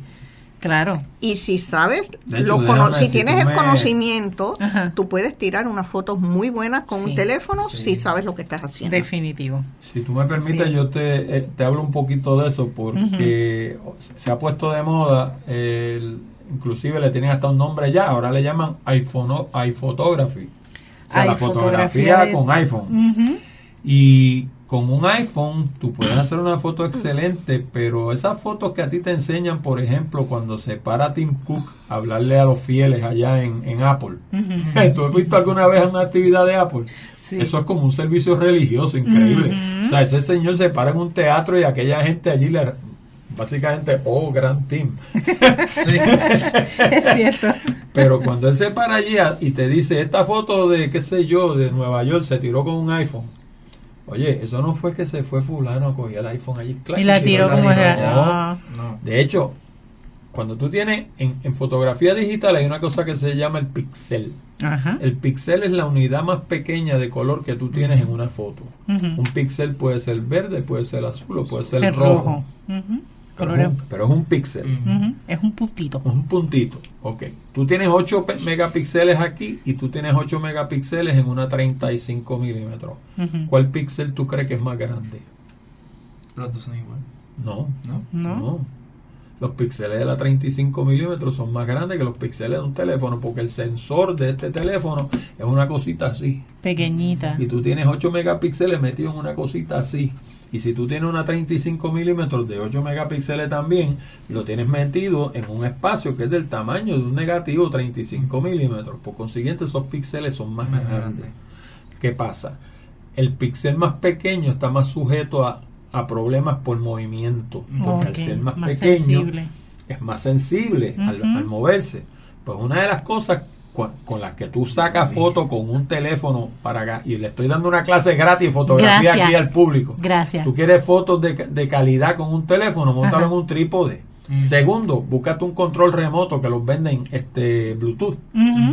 [SPEAKER 2] Claro.
[SPEAKER 4] Y si sabes, lo si tienes el conocimiento, tú puedes tirar unas fotos muy buenas con un teléfono si sabes lo que estás haciendo.
[SPEAKER 2] Definitivo.
[SPEAKER 3] Si tú me permites, yo te, eh, te hablo un poquito de eso porque se ha puesto de moda, inclusive le tienen hasta un nombre ya, ahora le llaman iPhone, iPhotography. Sea, la fotografía con iPhone. Y con un iPhone tú puedes hacer una foto excelente, pero esas fotos que a ti te enseñan, por ejemplo, cuando se para Tim Cook a hablarle a los fieles allá en, Apple. ¿Tú has visto alguna vez una actividad de Apple? Eso es como un servicio religioso increíble. O sea, ese señor se para en un teatro y aquella gente allí le básicamente, oh, gran team.
[SPEAKER 2] sí. es cierto.
[SPEAKER 3] Pero cuando él se para allí y te dice, esta foto de, qué sé yo, de Nueva York se tiró con un iPhone Oye, eso no fue que se fue fulano a coger el iPhone allí.
[SPEAKER 2] y la tiró como era.
[SPEAKER 3] Ah. De hecho, cuando tú tienes en, fotografía digital hay una cosa que se llama el pixel. El pixel es la unidad más pequeña de color que tú tienes en una foto. Un pixel puede ser verde, puede ser azul o puede ser, rojo. Pero es, un, píxel.
[SPEAKER 2] Es un puntito.
[SPEAKER 3] Es un puntito. Ok. Tú tienes 8 megapíxeles aquí y tú tienes 8 megapíxeles en una 35 milímetros. ¿Cuál píxel tú crees que es más grande?
[SPEAKER 5] Los dos son igual.
[SPEAKER 3] No. No. No. Los píxeles de la 35 milímetros son más grandes que los píxeles de un teléfono porque el sensor de este teléfono es una cosita así.
[SPEAKER 2] Pequeñita.
[SPEAKER 3] Y tú tienes 8 megapíxeles metidos en una cosita así. Y si tú tienes una 35 milímetros de 8 megapíxeles también, lo tienes metido en un espacio que es del tamaño de un negativo 35 milímetros. Por consiguiente, esos píxeles son más, grandes. ¿Qué pasa? El píxel más pequeño está más sujeto a, problemas por movimiento. Porque al ser más, pequeño es más sensible al moverse. Pues una de las cosas con, las que tú sacas fotos con un teléfono para y le estoy dando una clase gratis de fotografía aquí al público.
[SPEAKER 2] Gracias.
[SPEAKER 3] Tú quieres fotos de, calidad con un teléfono, montalo en un trípode. Segundo, búscate un control remoto que los venden este Bluetooth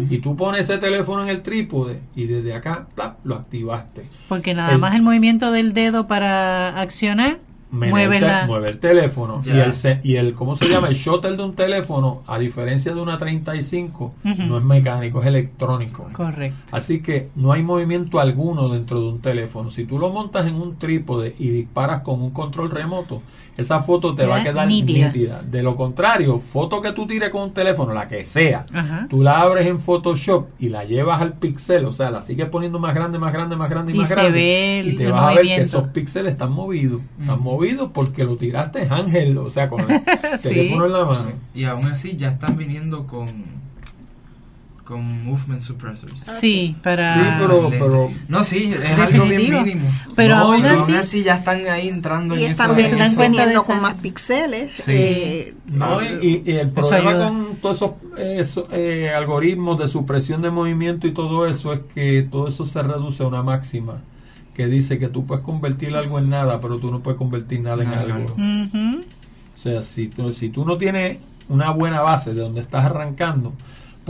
[SPEAKER 3] y tú pones ese teléfono en el trípode y desde acá lo activaste.
[SPEAKER 2] Porque nada más el movimiento del dedo para accionar mueve,
[SPEAKER 3] el teléfono. Y el, y el cómo se llama el shuttle de un teléfono a diferencia de una 35 no es mecánico es electrónico.
[SPEAKER 2] Correcto.
[SPEAKER 3] Así que no hay movimiento alguno dentro de un teléfono. Si tú lo montas en un trípode y disparas con un control remoto esa foto te va a quedar nítida. De lo contrario, foto que tú tires con un teléfono, la que sea, tú la abres en Photoshop y la llevas al pixel, o sea, la sigues poniendo más grande, más grande, más grande y, más grande. y te vas a ver que esos píxeles están movidos. Están movidos porque lo tiraste ángel, o sea, con el teléfono en la mano.
[SPEAKER 5] Y aún así ya están viniendo con con movement suppressors.
[SPEAKER 2] Sí, para...
[SPEAKER 3] Sí, pero...
[SPEAKER 5] no, sí, es algo bien mínimo.
[SPEAKER 2] Pero aún,
[SPEAKER 5] así, ya están ahí entrando
[SPEAKER 4] y
[SPEAKER 5] en
[SPEAKER 4] están viniendo con más píxeles. Sí. Eh,
[SPEAKER 3] no, y, el problema con todos esos eh, algoritmos de supresión de movimiento y todo eso es que todo eso se reduce a una máxima que dice que tú puedes convertir algo en nada, pero tú no puedes convertir nada, en algo. O sea, si tú, si tú no tienes una buena base de donde estás arrancando,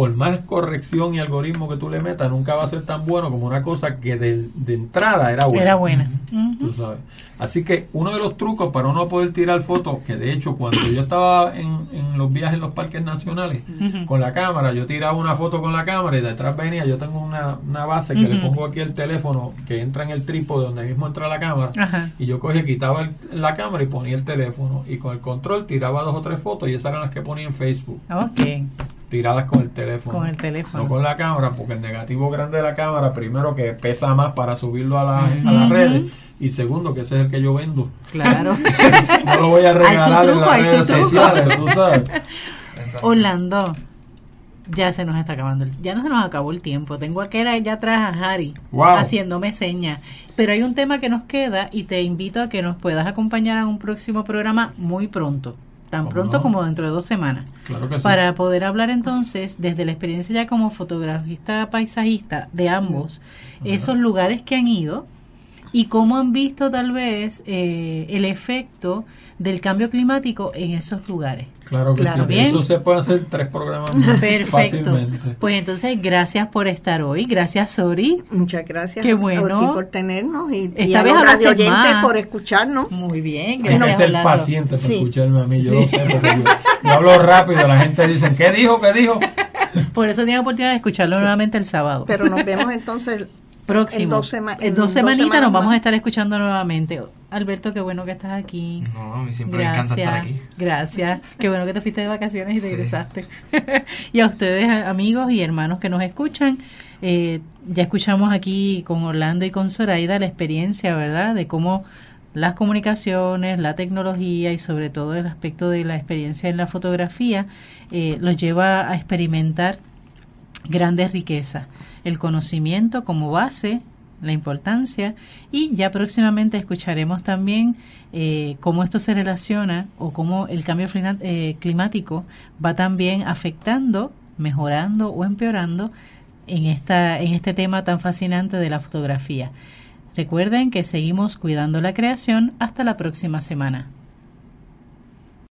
[SPEAKER 3] por más corrección y algoritmo que tú le metas, nunca va a ser tan bueno como una cosa que de, entrada era buena.
[SPEAKER 2] Era buena.
[SPEAKER 3] Tú sabes. Así que uno de los trucos para uno poder tirar fotos, que de hecho cuando yo estaba en, en los viajes en los parques nacionales, con la cámara, yo tiraba una foto con la cámara y detrás venía, yo tengo una, una base que le pongo aquí el teléfono que entra en el trípode donde mismo entra la cámara, y yo cogía, quitaba la cámara y ponía el teléfono, y con el control tiraba dos o tres fotos y esas eran las que ponía en Facebook.
[SPEAKER 2] Okay
[SPEAKER 3] tiradas con el teléfono.
[SPEAKER 2] Con el teléfono.
[SPEAKER 3] No con la cámara, porque el negativo grande de la cámara, primero que pesa más para subirlo a, la, a las redes, y segundo que ese es el que yo vendo.
[SPEAKER 2] Claro.
[SPEAKER 3] no lo voy a regalar en las redes sociales, tú sabes.
[SPEAKER 2] Orlando, ya se nos está acabando, ya no se nos acabó el tiempo. Tengo aquel allá atrás a Harry haciéndome señas. Pero hay un tema que nos queda y te invito a que nos puedas acompañar a un próximo programa muy pronto tan pronto como dentro de dos semanas. Para poder hablar entonces, desde la experiencia ya como fotografista paisajista de ambos, esos lugares que han ido y cómo han visto tal vez eh, el efecto del cambio climático en esos lugares.
[SPEAKER 3] Claro que sí. Eso se puede hacer tres programas Perfecto. Fácilmente.
[SPEAKER 2] Pues entonces, gracias por estar hoy. Gracias, Sori.
[SPEAKER 4] Muchas gracias
[SPEAKER 2] Qué bueno.
[SPEAKER 4] por tenernos y, Esta a los radio oyentes por escucharnos.
[SPEAKER 2] Muy bien,
[SPEAKER 3] gracias. Hay que ser paciente para escucharme a mí. Yo lo sé, porque yo, hablo rápido. La gente dice, ¿qué dijo? ¿Qué dijo?
[SPEAKER 2] Por eso tiene oportunidad de escucharlo nuevamente el sábado.
[SPEAKER 4] Pero nos vemos entonces
[SPEAKER 2] próximo. En dos, en dos semanitas nos vamos a estar escuchando nuevamente. Alberto, qué bueno que estás aquí.
[SPEAKER 5] No, a mí siempre me encanta estar aquí.
[SPEAKER 2] Gracias. Qué bueno que te fuiste de vacaciones y te regresaste. y a ustedes, amigos y hermanos que nos escuchan, eh, ya escuchamos aquí con Orlando y con Zoraida la experiencia, ¿verdad? De cómo las comunicaciones, la tecnología y sobre todo el aspecto de la experiencia en la fotografía eh, los lleva a experimentar grandes riquezas el conocimiento como base, la importancia y ya próximamente escucharemos también eh, cómo esto se relaciona o cómo el cambio eh, climático va también afectando, mejorando o empeorando en, esta, en este tema tan fascinante de la fotografía. Recuerden que seguimos cuidando la creación hasta la próxima semana.